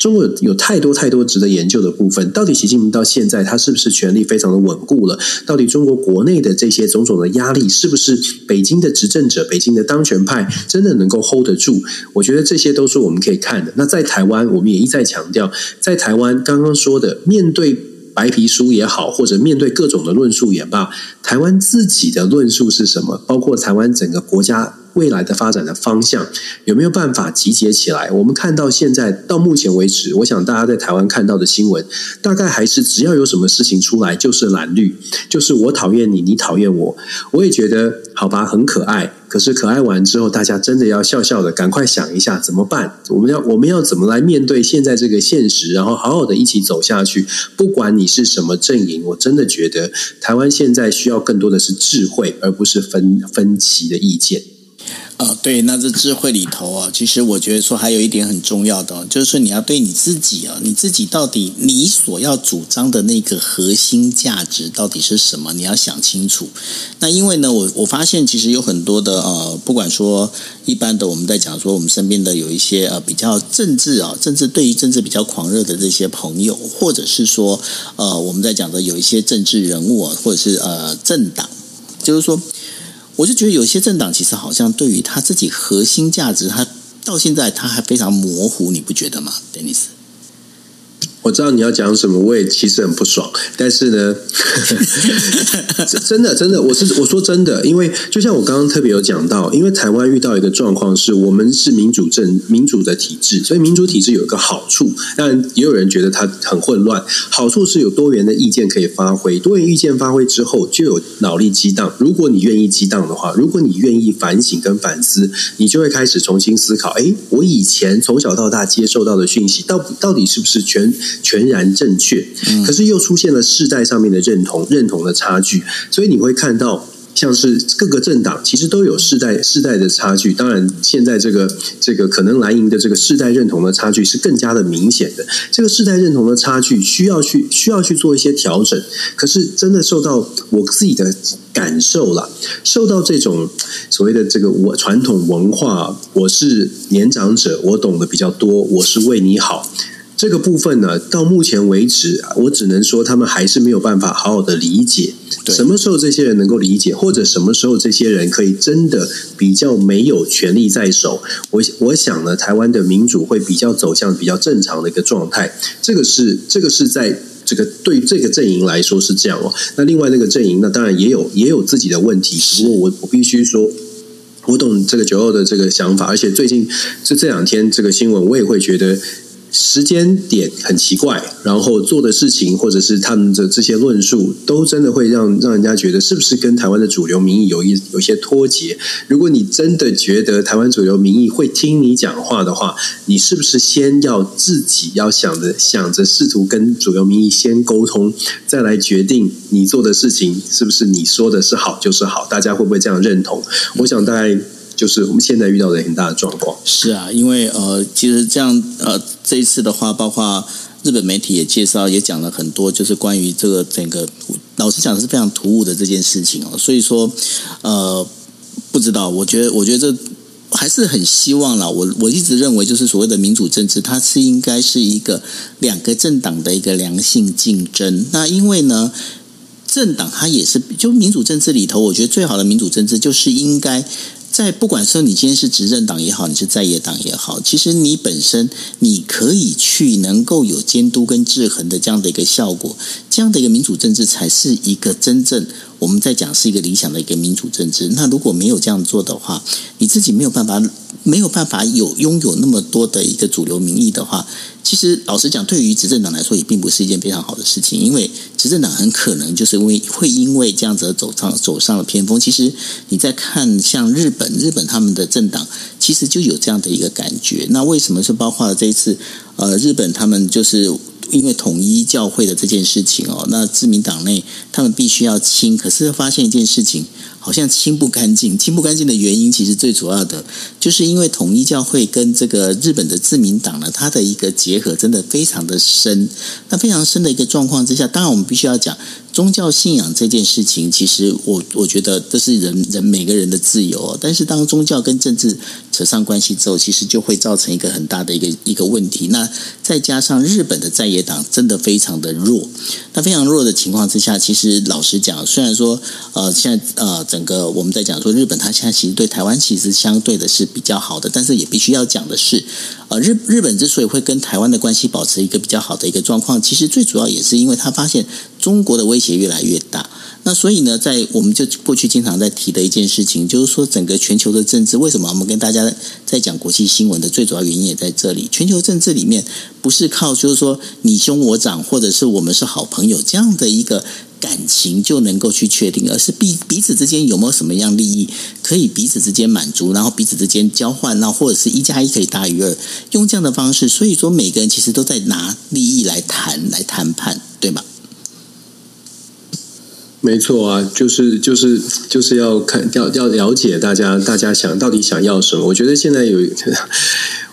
中国有太多太多值得研究的部分。到底习近平到现在他是不是权力非常的稳固了？到底中国国内的这些种种的压力，是不是北京的执政者、北京的当权派真的能够 hold 得住？我觉得这些都是我们可以看的。那在台湾，我们也一再强调，在台湾刚刚说的，面对白皮书也好，或者面对各种的论述也罢，台湾自己的论述是什么？包括台湾整个国家。未来的发展的方向有没有办法集结起来？我们看到现在到目前为止，我想大家在台湾看到的新闻，大概还是只要有什么事情出来，就是蓝绿，就是我讨厌你，你讨厌我。我也觉得好吧，很可爱。可是可爱完之后，大家真的要笑笑的，赶快想一下怎么办？我们要我们要怎么来面对现在这个现实，然后好好的一起走下去。不管你是什么阵营，我真的觉得台湾现在需要要更多的是智慧，而不是分分歧的意见。呃，对，那这智慧里头啊，其实我觉得说还有一点很重要的，就是你要对你自己啊，你自己到底你所要主张的那个核心价值到底是什么？你要想清楚。那因为呢，我我发现其实有很多的呃，不管说一般的我们在讲说我们身边的有一些呃比较政治啊，政治对于政治比较狂热的这些朋友，或者是说呃我们在讲的有一些政治人物啊，或者是呃政党，就是说。我就觉得有些政党其实好像对于他自己核心价值，他到现在他还非常模糊，你不觉得吗，Dennis？我知道你要讲什么，我也其实很不爽。但是呢，[LAUGHS] 真的真的，我是我说真的，因为就像我刚刚特别有讲到，因为台湾遇到一个状况是，我们是民主政民主的体制，所以民主体制有一个好处，当然也有人觉得它很混乱。好处是有多元的意见可以发挥，多元意见发挥之后，就有脑力激荡。如果你愿意激荡的话，如果你愿意反省跟反思，你就会开始重新思考：诶，我以前从小到大接受到的讯息，到到底是不是全？全然正确，可是又出现了世代上面的认同认同的差距，所以你会看到，像是各个政党其实都有世代世代的差距。当然，现在这个这个可能蓝营的这个世代认同的差距是更加的明显的。这个世代认同的差距需要去需要去做一些调整。可是真的受到我自己的感受了，受到这种所谓的这个我传统文化，我是年长者，我懂得比较多，我是为你好。这个部分呢，到目前为止，我只能说他们还是没有办法好好的理解。什么时候这些人能够理解，或者什么时候这些人可以真的比较没有权力在手？我我想呢，台湾的民主会比较走向比较正常的一个状态。这个是这个是在这个对这个阵营来说是这样哦。那另外那个阵营，那当然也有也有自己的问题。不过我我必须说，我懂这个九二的这个想法，而且最近这这两天这个新闻，我也会觉得。时间点很奇怪，然后做的事情或者是他们的这些论述，都真的会让让人家觉得是不是跟台湾的主流民意有一有些脱节？如果你真的觉得台湾主流民意会听你讲话的话，你是不是先要自己要想着想着试图跟主流民意先沟通，再来决定你做的事情是不是你说的是好就是好？大家会不会这样认同？我想大概。就是我们现在遇到的很大的状况。是啊，因为呃，其实这样呃，这一次的话，包括日本媒体也介绍，也讲了很多，就是关于这个整个，老实讲是非常突兀的这件事情哦。所以说，呃，不知道，我觉得，我觉得这还是很希望啦。我我一直认为，就是所谓的民主政治，它是应该是一个两个政党的一个良性竞争。那因为呢，政党它也是就民主政治里头，我觉得最好的民主政治就是应该。在不管说你今天是执政党也好，你是在野党也好，其实你本身你可以去能够有监督跟制衡的这样的一个效果，这样的一个民主政治才是一个真正我们在讲是一个理想的一个民主政治。那如果没有这样做的话，你自己没有办法没有办法有拥有那么多的一个主流民意的话。其实，老实讲，对于执政党来说，也并不是一件非常好的事情，因为执政党很可能就是因为会因为这样子走上走上了偏锋。其实，你在看像日本，日本他们的政党其实就有这样的一个感觉。那为什么是包括了这一次？呃，日本他们就是因为统一教会的这件事情哦，那自民党内他们必须要清，可是发现一件事情。好像清不干净，清不干净的原因，其实最主要的就是因为统一教会跟这个日本的自民党呢，它的一个结合真的非常的深。那非常深的一个状况之下，当然我们必须要讲宗教信仰这件事情。其实我我觉得这是人人每个人的自由，但是当宗教跟政治扯上关系之后，其实就会造成一个很大的一个一个问题。那再加上日本的在野党真的非常的弱，那非常弱的情况之下，其实老实讲，虽然说呃现在呃。整个我们在讲说日本，它现在其实对台湾其实相对的是比较好的，但是也必须要讲的是，呃，日日本之所以会跟台湾的关系保持一个比较好的一个状况，其实最主要也是因为他发现中国的威胁越来越大。那所以呢，在我们就过去经常在提的一件事情，就是说整个全球的政治，为什么我们跟大家在讲国际新闻的最主要原因也在这里。全球政治里面不是靠就是说你兄我长，或者是我们是好朋友这样的一个。感情就能够去确定，而是彼彼此之间有没有什么样利益可以彼此之间满足，然后彼此之间交换，然后或者是一加一可以大于二，用这样的方式。所以说，每个人其实都在拿利益来谈来谈判，对吗？没错啊，就是就是就是要看要要了解大家大家想到底想要什么。我觉得现在有。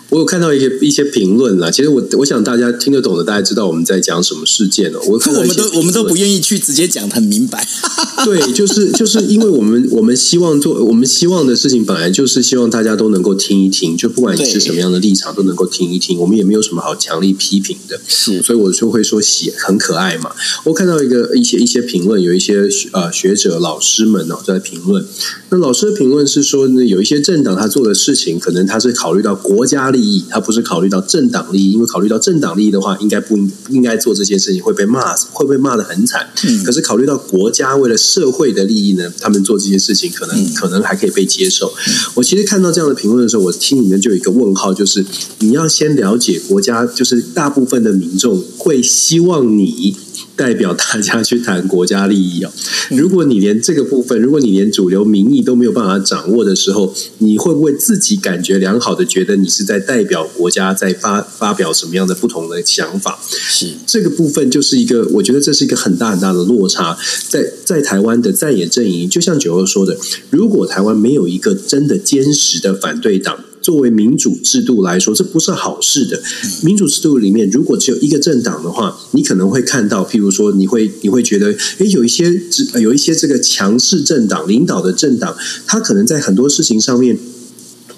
我有看到一些一些评论啦，其实我我想大家听得懂的，大家知道我们在讲什么事件了。我看我们都我们都不愿意去直接讲很明白。[LAUGHS] 对，就是就是因为我们我们希望做我们希望的事情，本来就是希望大家都能够听一听，就不管你是什么样的立场，都能够听一听。我们也没有什么好强力批评的，是，所以我就会说喜很可爱嘛。我看到一个一些一些评论，有一些呃学者老师们哦在评论。那老师的评论是说呢，有一些政党他做的事情，可能他是考虑到国家利益。他不是考虑到政党利益，因为考虑到政党利益的话，应该不应不应该做这件事情，会被骂，会被骂的很惨。嗯。可是考虑到国家为了社会的利益呢，他们做这些事情可能、嗯、可能还可以被接受。嗯。我其实看到这样的评论的时候，我心里面就有一个问号，就是你要先了解国家，就是大部分的民众会希望你。代表大家去谈国家利益啊！如果你连这个部分，如果你连主流民意都没有办法掌握的时候，你会不会自己感觉良好的觉得你是在代表国家，在发发表什么样的不同的想法？是这个部分就是一个，我觉得这是一个很大很大的落差。在在台湾的在野阵营，就像九二说的，如果台湾没有一个真的坚实的反对党。作为民主制度来说，这不是好事的。民主制度里面，如果只有一个政党的话，你可能会看到，譬如说，你会你会觉得，诶，有一些有一些这个强势政党领导的政党，他可能在很多事情上面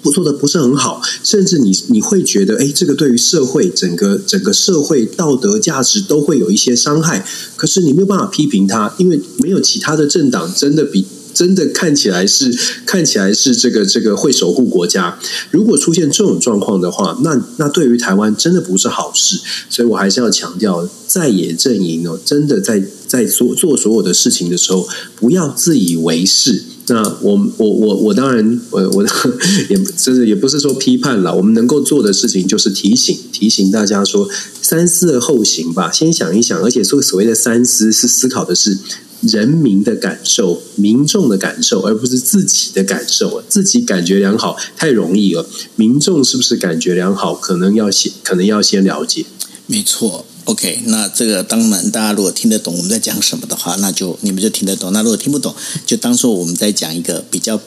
不做的不是很好，甚至你你会觉得，诶，这个对于社会整个整个社会道德价值都会有一些伤害。可是你没有办法批评他，因为没有其他的政党真的比。真的看起来是看起来是这个这个会守护国家。如果出现这种状况的话，那那对于台湾真的不是好事。所以我还是要强调，在野阵营哦，真的在在做做所有的事情的时候，不要自以为是。那我我我我当然我我 [LAUGHS] 也真的也不是说批判了，我们能够做的事情就是提醒提醒大家说三思而后行吧，先想一想，而且说所谓的三思是思考的是人民的感受、民众的感受，而不是自己的感受。自己感觉良好太容易了，民众是不是感觉良好，可能要先可能要先了解。没错。OK，那这个当然，大家如果听得懂我们在讲什么的话，那就你们就听得懂。那如果听不懂，就当做我们在讲一个比较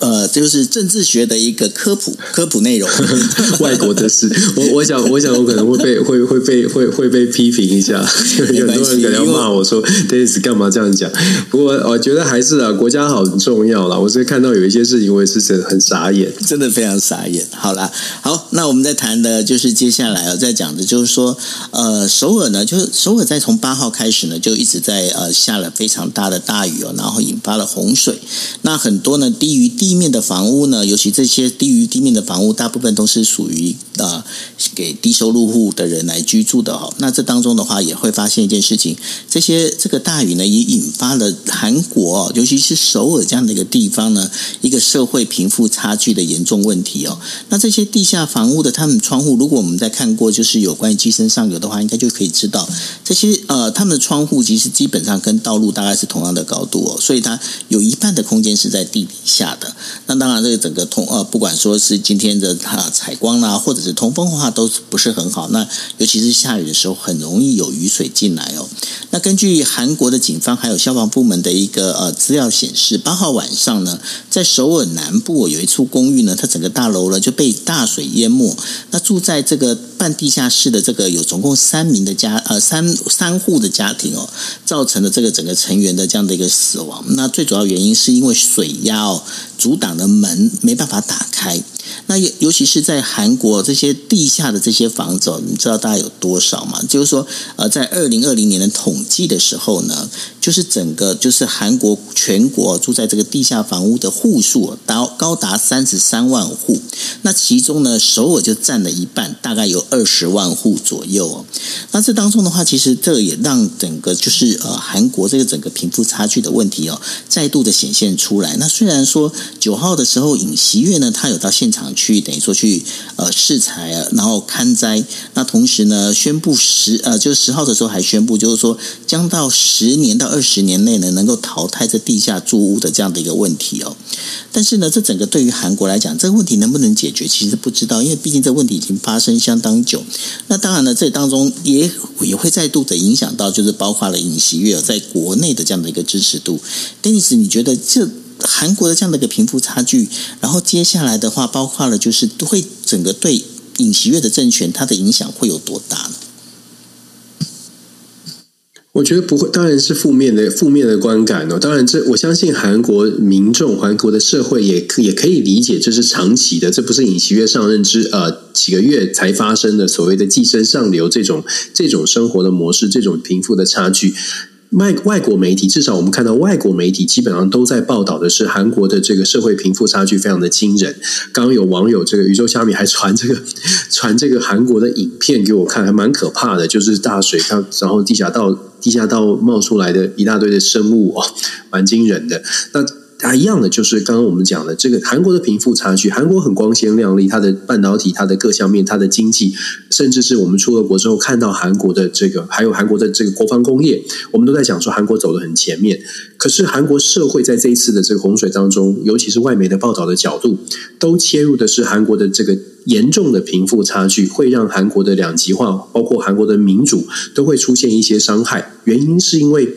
呃，就是政治学的一个科普科普内容。[LAUGHS] 外国的事，我我想我想我可能会被 [LAUGHS] 会会被会会被批评一下，有很多人可能要骂我说，Dennis 干嘛这样讲？不过我觉得还是啊，国家好很重要啦。我是看到有一些事情，我也是真的很傻眼，真的非常傻眼。好啦，好，那我们在谈的就是接下来啊，在讲的就是说，呃。首尔呢，就是首尔在从八号开始呢，就一直在呃下了非常大的大雨哦，然后引发了洪水。那很多呢低于地面的房屋呢，尤其这些低于地面的房屋，大部分都是属于呃给低收入户的人来居住的哈。那这当中的话，也会发现一件事情，这些这个大雨呢，也引发了韩国，尤其是首尔这样的一个地方呢，一个社会贫富差距的严重问题哦。那这些地下房屋的他们窗户，如果我们在看过就是有关于机身上游的话，应该就可以知道这些呃，他们的窗户其实基本上跟道路大概是同样的高度哦，所以它有一半的空间是在地底下的。那当然，这个整个通呃，不管说是今天的它采光啦，或者是通风的话，都不是很好。那尤其是下雨的时候，很容易有雨水进来哦。那根据韩国的警方还有消防部门的一个呃资料显示，八号晚上呢，在首尔南部有一处公寓呢，它整个大楼呢就被大水淹没。那住在这个半地下室的这个有总共三名的家呃三三户的家庭哦，造成了这个整个成员的这样的一个死亡。那最主要原因是因为水压哦阻挡的门没办法打开。那尤其是在韩国这些地下的这些房子，你知道大概有多少吗？就是说，呃，在二零二零年的统计的时候呢，就是整个就是韩国全国住在这个地下房屋的户数达高达三十三万户。那其中呢，首尔就占了一半，大概有二十万户左右哦。那这当中的话，其实这也让整个就是呃韩国这个整个贫富差距的问题哦，再度的显现出来。那虽然说九号的时候，尹锡悦呢，他有到现场。去等于说去呃视察，然后勘灾。那同时呢，宣布十呃，就是十号的时候还宣布，就是说将到十年到二十年内呢，能够淘汰这地下住屋的这样的一个问题哦。但是呢，这整个对于韩国来讲，这个问题能不能解决，其实不知道，因为毕竟这问题已经发生相当久。那当然呢，这当中也也会再度的影响到，就是包括了尹锡悦在国内的这样的一个支持度。Dennis，你觉得这？韩国的这样的一个贫富差距，然后接下来的话，包括了就是都会整个对尹锡悦的政权，它的影响会有多大呢？我觉得不会，当然是负面的负面的观感哦。当然，这我相信韩国民众、韩国的社会也可也可以理解，这是长期的，这不是尹锡悦上任之呃几个月才发生的所谓的寄生上流这种这种生活的模式，这种贫富的差距。外外国媒体，至少我们看到外国媒体基本上都在报道的是韩国的这个社会贫富差距非常的惊人。刚刚有网友这个宇宙虾米还传这个 [LAUGHS] 传这个韩国的影片给我看，还蛮可怕的，就是大水看，然后地下道地下道冒出来的一大堆的生物哦，蛮惊人的。那。它一样的，就是刚刚我们讲的这个韩国的贫富差距。韩国很光鲜亮丽，它的半导体、它的各项面、它的经济，甚至是我们出了国之后看到韩国的这个，还有韩国的这个国防工业，我们都在讲说韩国走得很前面。可是韩国社会在这一次的这个洪水当中，尤其是外媒的报道的角度，都切入的是韩国的这个严重的贫富差距，会让韩国的两极化，包括韩国的民主，都会出现一些伤害。原因是因为，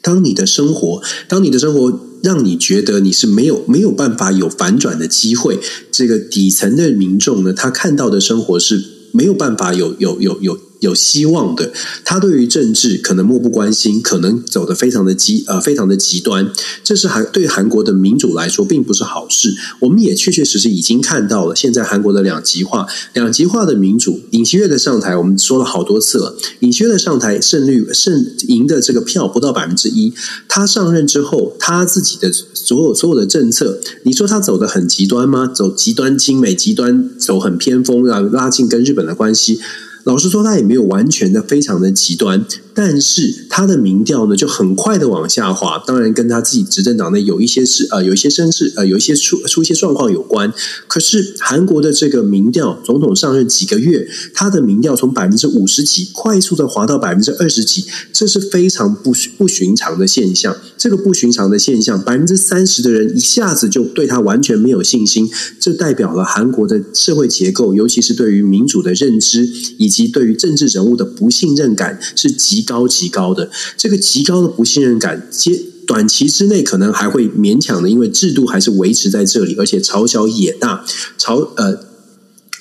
当你的生活，当你的生活。让你觉得你是没有没有办法有反转的机会，这个底层的民众呢，他看到的生活是没有办法有有有有。有希望的，他对于政治可能漠不关心，可能走得非常的极呃非常的极端，这是韩对韩国的民主来说并不是好事。我们也确确实实已经看到了，现在韩国的两极化，两极化的民主，尹锡悦的上台，我们说了好多次了，尹锡悦的上台胜率胜赢的这个票不到百分之一，他上任之后，他自己的所有所有的政策，你说他走得很极端吗？走极端亲美，极端走很偏锋，然后拉近跟日本的关系。老实说，他也没有完全的非常的极端。但是他的民调呢就很快的往下滑，当然跟他自己执政党内有一些是呃有一些声势呃有一些出出一些状况有关。可是韩国的这个民调，总统上任几个月，他的民调从百分之五十几快速的滑到百分之二十几，这是非常不不寻常的现象。这个不寻常的现象，百分之三十的人一下子就对他完全没有信心，这代表了韩国的社会结构，尤其是对于民主的认知以及对于政治人物的不信任感是极高极高的。这个极高的不信任感，接短期之内可能还会勉强的，因为制度还是维持在这里，而且朝小野大，朝呃。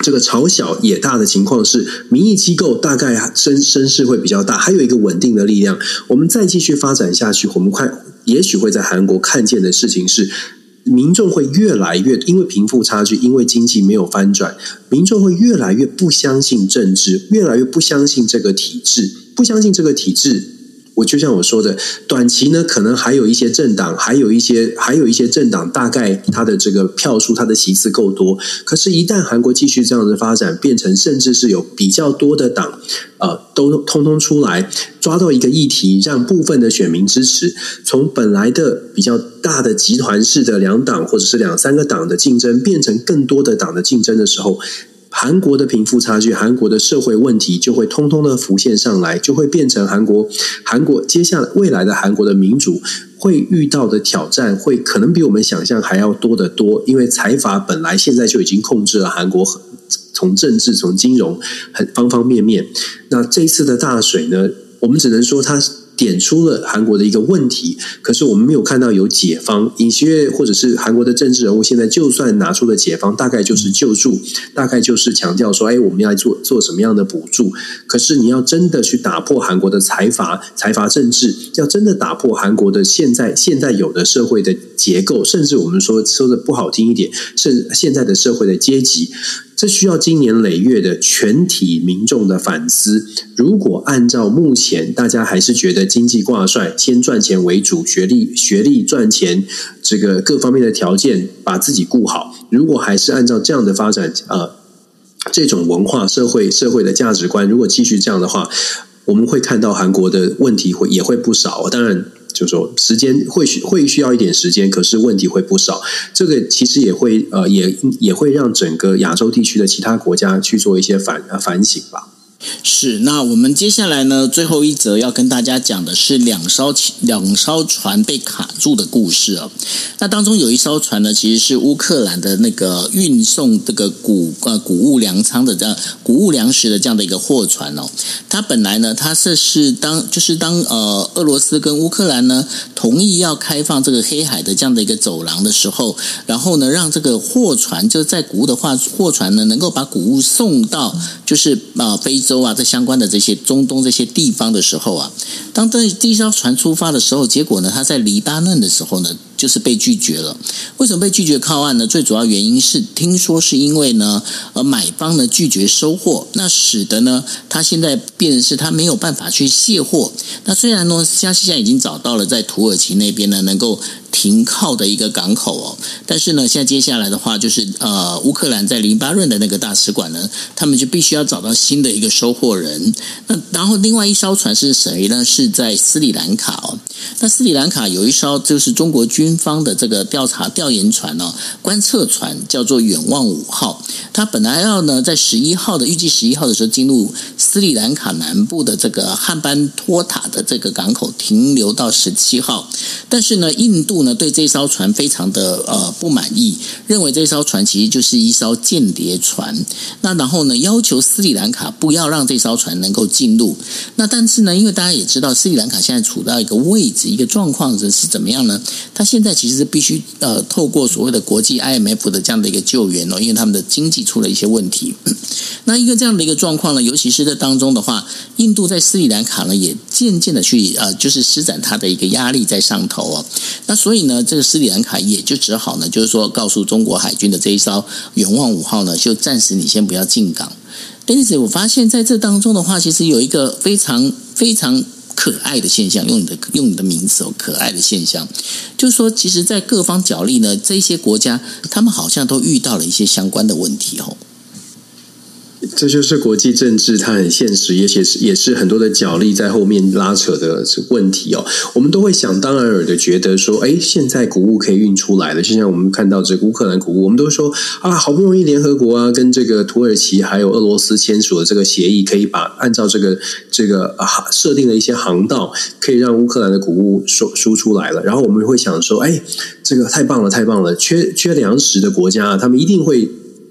这个朝小野大的情况是，民意机构大概声声势会比较大，还有一个稳定的力量。我们再继续发展下去，我们快也许会在韩国看见的事情是，民众会越来越因为贫富差距，因为经济没有翻转，民众会越来越不相信政治，越来越不相信这个体制，不相信这个体制。我就像我说的，短期呢，可能还有一些政党，还有一些还有一些政党，大概他的这个票数，他的席次够多。可是，一旦韩国继续这样的发展，变成甚至是有比较多的党，呃，都通通出来抓到一个议题，让部分的选民支持，从本来的比较大的集团式的两党或者是两三个党的竞争，变成更多的党的竞争的时候。韩国的贫富差距，韩国的社会问题就会通通的浮现上来，就会变成韩国，韩国接下来未来的韩国的民主会遇到的挑战，会可能比我们想象还要多得多。因为财阀本来现在就已经控制了韩国，从政治、从金融很方方面面。那这一次的大水呢，我们只能说它。点出了韩国的一个问题，可是我们没有看到有解方。尹锡悦或者是韩国的政治人物，现在就算拿出了解方，大概就是救助，大概就是强调说：“哎，我们要做做什么样的补助？”可是你要真的去打破韩国的财阀财阀政治，要真的打破韩国的现在现在有的社会的结构，甚至我们说说的不好听一点，是现在的社会的阶级。这需要经年累月的全体民众的反思。如果按照目前大家还是觉得经济挂帅，先赚钱为主，学历学历赚钱，这个各方面的条件把自己顾好。如果还是按照这样的发展，呃，这种文化、社会、社会的价值观，如果继续这样的话，我们会看到韩国的问题会也会不少。当然。就说时间会需会需要一点时间，可是问题会不少。这个其实也会呃也也会让整个亚洲地区的其他国家去做一些反反省吧。是，那我们接下来呢，最后一则要跟大家讲的是两艘两艘船被卡住的故事哦。那当中有一艘船呢，其实是乌克兰的那个运送这个谷呃谷物粮仓的这样谷物粮食的这样的一个货船哦。它本来呢，它是是当就是当呃俄罗斯跟乌克兰呢同意要开放这个黑海的这样的一个走廊的时候，然后呢，让这个货船就在谷物的话货船呢能够把谷物送到就是啊非。洲啊，这相关的这些中东这些地方的时候啊，当这第一艘船出发的时候，结果呢，他在黎巴嫩的时候呢，就是被拒绝了。为什么被拒绝靠岸呢？最主要原因是听说是因为呢，呃，买方呢拒绝收货，那使得呢，他现在变成是他没有办法去卸货。那虽然呢，像现在已经找到了在土耳其那边呢，能够。停靠的一个港口哦，但是呢，现在接下来的话就是呃，乌克兰在黎巴嫩的那个大使馆呢，他们就必须要找到新的一个收货人。那然后另外一艘船是谁呢？是在斯里兰卡哦。那斯里兰卡有一艘就是中国军方的这个调查调研船哦，观测船叫做远望五号。它本来要呢在十一号的预计十一号的时候进入斯里兰卡南部的这个汉班托塔的这个港口停留到十七号，但是呢，印度呢。对这艘船非常的呃不满意，认为这艘船其实就是一艘间谍船。那然后呢，要求斯里兰卡不要让这艘船能够进入。那但是呢，因为大家也知道，斯里兰卡现在处到一个位置，一个状况是是怎么样呢？他现现在其实是必须呃透过所谓的国际 IMF 的这样的一个救援哦，因为他们的经济出了一些问题。[CLEARS THROAT] 那一个这样的一个状况呢，尤其是在当中的话，印度在斯里兰卡呢也渐渐的去呃就是施展它的一个压力在上头哦。那所以呢，这个斯里兰卡也就只好呢，就是说告诉中国海军的这一艘远望五号呢，就暂时你先不要进港。但是我发现在这当中的话，其实有一个非常非常可爱的现象，用你的用你的名词哦，可爱的现象，就是说，其实，在各方角力呢，这些国家他们好像都遇到了一些相关的问题哦。这就是国际政治，它很现实，也且是也是很多的角力在后面拉扯的问题哦。我们都会想当然尔的觉得说，哎，现在谷物可以运出来了。就像我们看到这乌克兰谷物，我们都说啊，好不容易联合国啊跟这个土耳其还有俄罗斯签署了这个协议，可以把按照这个这个啊设定的一些航道，可以让乌克兰的谷物输输出来了。然后我们会想说，哎，这个太棒了，太棒了！缺缺粮食的国家，他们一定会。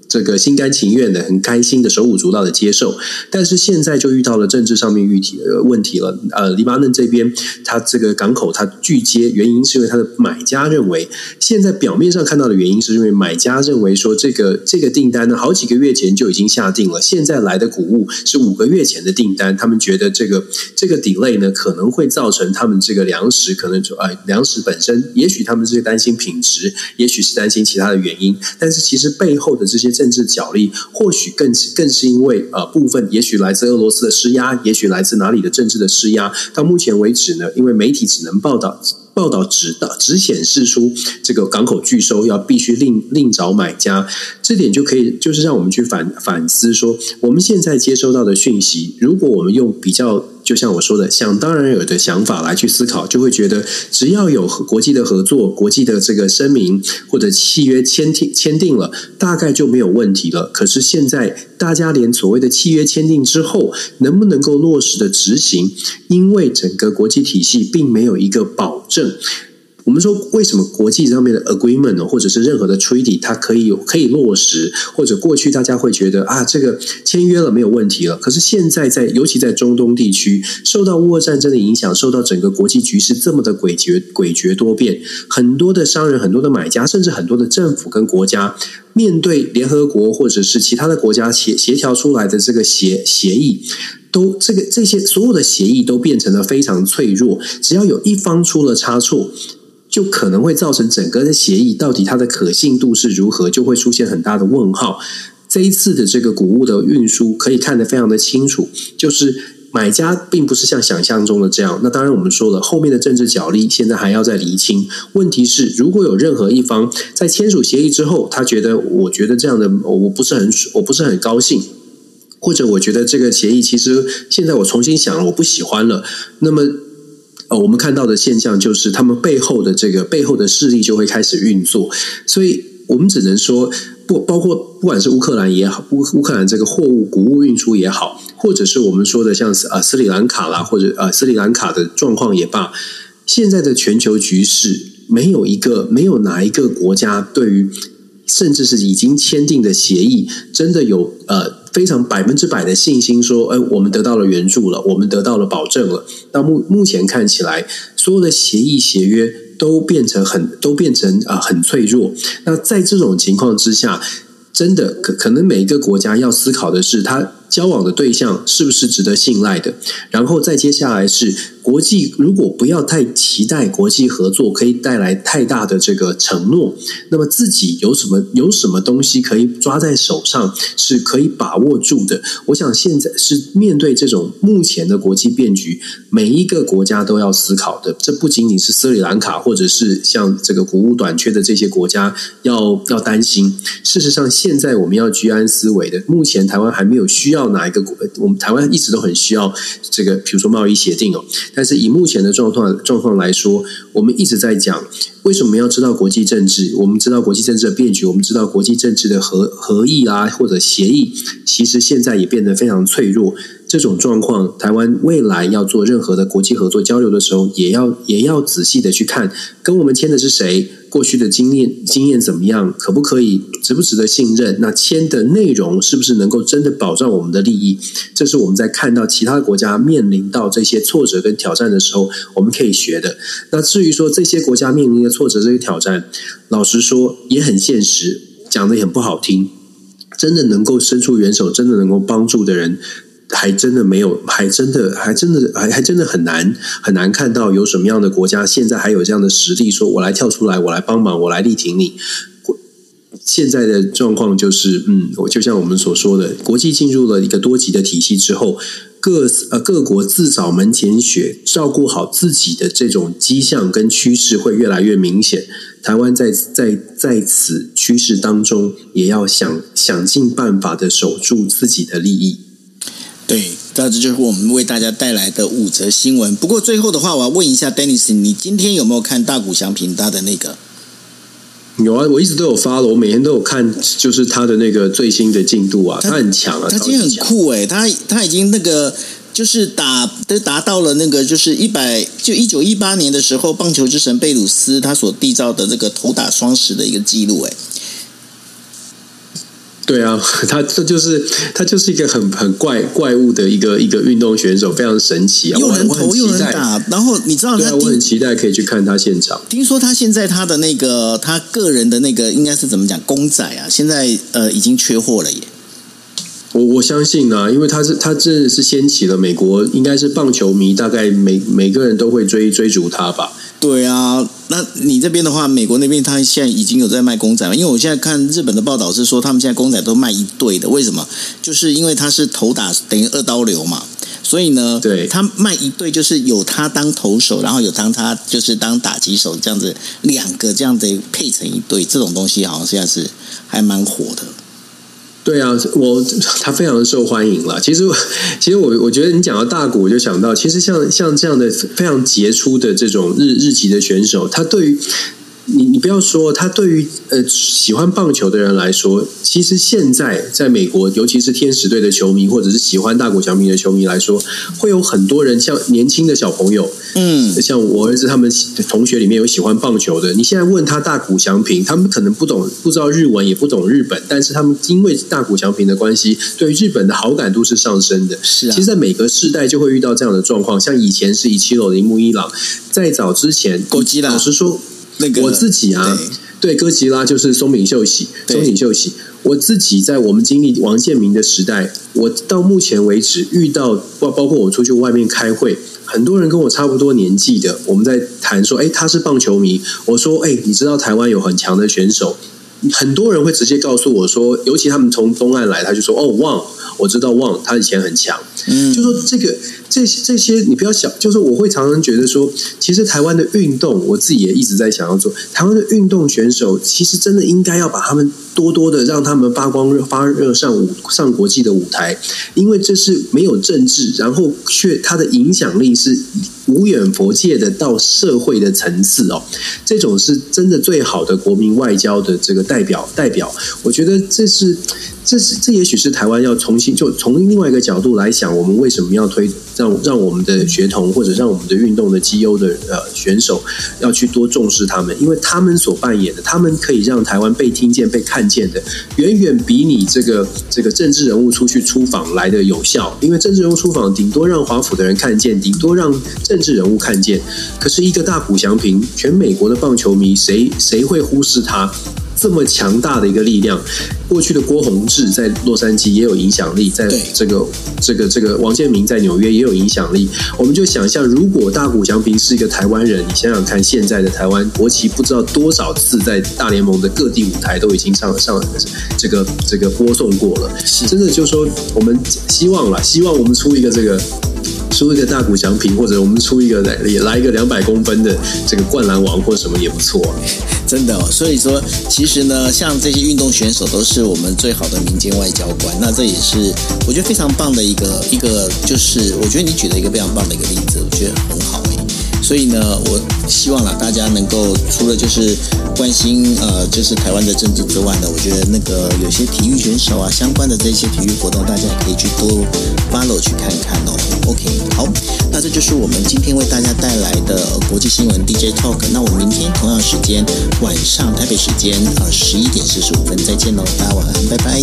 这个心甘情愿的、很开心的、手舞足蹈的接受，但是现在就遇到了政治上面遇题呃问题了。呃，黎巴嫩这边，它这个港口它拒接，原因是因为它的买家认为，现在表面上看到的原因是因为买家认为说，这个这个订单呢，好几个月前就已经下定了，现在来的谷物是五个月前的订单，他们觉得这个这个 delay 呢，可能会造成他们这个粮食可能就呃粮食本身，也许他们是担心品质，也许是担心其他的原因，但是其实背后的这些。政治角力，或许更更是因为呃部分，也许来自俄罗斯的施压，也许来自哪里的政治的施压。到目前为止呢，因为媒体只能报道。报道只的只显示出这个港口拒收要必须另另找买家，这点就可以就是让我们去反反思说，我们现在接收到的讯息，如果我们用比较就像我说的想当然有的想法来去思考，就会觉得只要有国际的合作、国际的这个声明或者契约签订签订了，大概就没有问题了。可是现在大家连所谓的契约签订之后，能不能够落实的执行，因为整个国际体系并没有一个保证。我们说，为什么国际上面的 agreement 或者是任何的 treaty，它可以有可以落实，或者过去大家会觉得啊，这个签约了没有问题了。可是现在在，尤其在中东地区，受到乌俄战争的影响，受到整个国际局势这么的诡谲诡谲多变，很多的商人、很多的买家，甚至很多的政府跟国家，面对联合国或者是其他的国家协协调出来的这个协协议。都这个这些所有的协议都变成了非常脆弱，只要有一方出了差错，就可能会造成整个的协议到底它的可信度是如何，就会出现很大的问号。这一次的这个谷物的运输可以看得非常的清楚，就是买家并不是像想象中的这样。那当然我们说了，后面的政治角力现在还要再厘清。问题是，如果有任何一方在签署协议之后，他觉得我觉得这样的我不是很我不是很高兴。或者我觉得这个协议其实现在我重新想了，我不喜欢了。那么，呃，我们看到的现象就是他们背后的这个背后的势力就会开始运作。所以我们只能说，不包括不管是乌克兰也好，乌乌克兰这个货物谷物运输也好，或者是我们说的像呃斯里兰卡啦，或者呃斯里兰卡的状况也罢，现在的全球局势没有一个没有哪一个国家对于。甚至是已经签订的协议，真的有呃非常百分之百的信心说，哎，我们得到了援助了，我们得到了保证了。那目目前看起来，所有的协议协约都变成很都变成啊、很脆弱。那在这种情况之下，真的可可能每一个国家要思考的是，他交往的对象是不是值得信赖的，然后再接下来是。国际如果不要太期待国际合作可以带来太大的这个承诺，那么自己有什么有什么东西可以抓在手上是可以把握住的？我想现在是面对这种目前的国际变局，每一个国家都要思考的。这不仅仅是斯里兰卡，或者是像这个谷物短缺的这些国家要要担心。事实上，现在我们要居安思危的。目前台湾还没有需要哪一个国，我们台湾一直都很需要这个，比如说贸易协定哦。但是以目前的状况状况来说，我们一直在讲为什么要知道国际政治？我们知道国际政治的变局，我们知道国际政治的合合议啦、啊，或者协议，其实现在也变得非常脆弱。这种状况，台湾未来要做任何的国际合作交流的时候，也要也要仔细的去看，跟我们签的是谁，过去的经验经验怎么样，可不可以，值不值得信任？那签的内容是不是能够真的保障我们的利益？这是我们在看到其他国家面临到这些挫折跟挑战的时候，我们可以学的。那至于说这些国家面临的挫折、这些挑战，老实说也很现实，讲的也很不好听，真的能够伸出援手，真的能够帮助的人。还真的没有，还真的，还真的，还还真的很难很难看到有什么样的国家现在还有这样的实力，说我来跳出来，我来帮忙，我来力挺你。现在的状况就是，嗯，我就像我们所说的，国际进入了一个多极的体系之后，各呃各国自扫门前雪，照顾好自己的这种迹象跟趋势会越来越明显。台湾在在在此趋势当中，也要想想尽办法的守住自己的利益。对，那这就是我们为大家带来的五则新闻。不过最后的话，我要问一下 Dennis，你今天有没有看大谷翔平他的那个？有啊，我一直都有发了，我每天都有看，就是他的那个最新的进度啊，他，他很强啊，他今天很酷哎，他他已经那个就是打都达到了那个就是一百就一九一八年的时候，棒球之神贝鲁斯他所缔造的这个投打双十的一个记录哎。对啊，他这就是他就是一个很很怪怪物的一个一个运动选手，非常神奇啊！又能投又能打，然后你知道他，我很期待可以去看他现场。听说他现在他的那个他个人的那个应该是怎么讲公仔啊？现在呃已经缺货了耶。我我相信啊，因为他是他真的是掀起了美国，应该是棒球迷大概每每个人都会追追逐他吧。对啊，那你这边的话，美国那边他现在已经有在卖公仔了。因为我现在看日本的报道是说，他们现在公仔都卖一对的。为什么？就是因为他是头打等于二刀流嘛，所以呢，对，他卖一对就是有他当投手，然后有当他就是当打击手这样子，两个这样子配成一对，这种东西好像现在是还蛮火的。对啊，我他非常的受欢迎了。其实，其实我我觉得你讲到大谷，我就想到，其实像像这样的非常杰出的这种日日籍的选手，他对于。你你不要说，他对于呃喜欢棒球的人来说，其实现在在美国，尤其是天使队的球迷，或者是喜欢大谷翔平的球迷来说，会有很多人像年轻的小朋友，嗯，像我儿子他们同学里面有喜欢棒球的。你现在问他大谷翔平，他们可能不懂，不知道日文，也不懂日本，但是他们因为大谷翔平的关系，对于日本的好感度是上升的。是啊，其实，在每个世代就会遇到这样的状况。像以前是以七楼铃木一朗，在早之前，够鸡了。老实说。那个我自己啊，对，对哥吉拉就是松井秀喜，松井秀喜。我自己在我们经历王建民的时代，我到目前为止遇到包包括我出去外面开会，很多人跟我差不多年纪的，我们在谈说，哎，他是棒球迷。我说，哎，你知道台湾有很强的选手，很多人会直接告诉我说，尤其他们从东岸来，他就说，哦，旺，我知道旺，他以前很强。就说这个。这些这些你不要想，就是我会常常觉得说，其实台湾的运动，我自己也一直在想要做。台湾的运动选手，其实真的应该要把他们多多的让他们发光发热上舞上国际的舞台，因为这是没有政治，然后却他的影响力是无远佛界的到社会的层次哦。这种是真的最好的国民外交的这个代表代表，我觉得这是。这是这也许是台湾要重新就从另外一个角度来想，我们为什么要推让让我们的学童或者让我们的运动的绩优的呃选手要去多重视他们，因为他们所扮演的，他们可以让台湾被听见、被看见的，远远比你这个这个政治人物出去出访来的有效。因为政治人物出访，顶多让华府的人看见，顶多让政治人物看见。可是，一个大谷翔平，全美国的棒球迷，谁谁会忽视他？这么强大的一个力量，过去的郭宏志在洛杉矶也有影响力，在这个这个这个王建民在纽约也有影响力。我们就想象，如果大谷翔平是一个台湾人，你想想看，现在的台湾国旗不知道多少次在大联盟的各地舞台都已经上上这个这个播送过了。是真的，就是说我们希望啦，希望我们出一个这个。出一个大谷翔平，或者我们出一个来也来一个两百公分的这个灌篮王或什么也不错，真的哦。所以说，其实呢，像这些运动选手都是我们最好的民间外交官。那这也是我觉得非常棒的一个一个，就是我觉得你举了一个非常棒的一个例子，我觉得很好。所以呢，我希望啦，大家能够除了就是关心呃，就是台湾的政治之外呢，我觉得那个有些体育选手啊，相关的这些体育活动，大家也可以去多 follow 去看看哦。OK，好，那这就是我们今天为大家带来的国际新闻 DJ Talk。那我们明天同样时间晚上台北时间啊十一点四十五分再见喽，大家晚安，拜拜。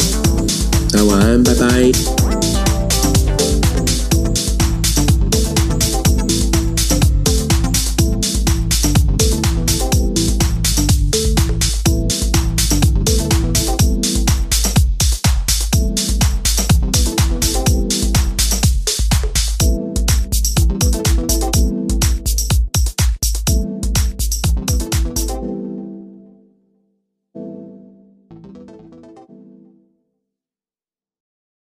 大家晚安，拜拜。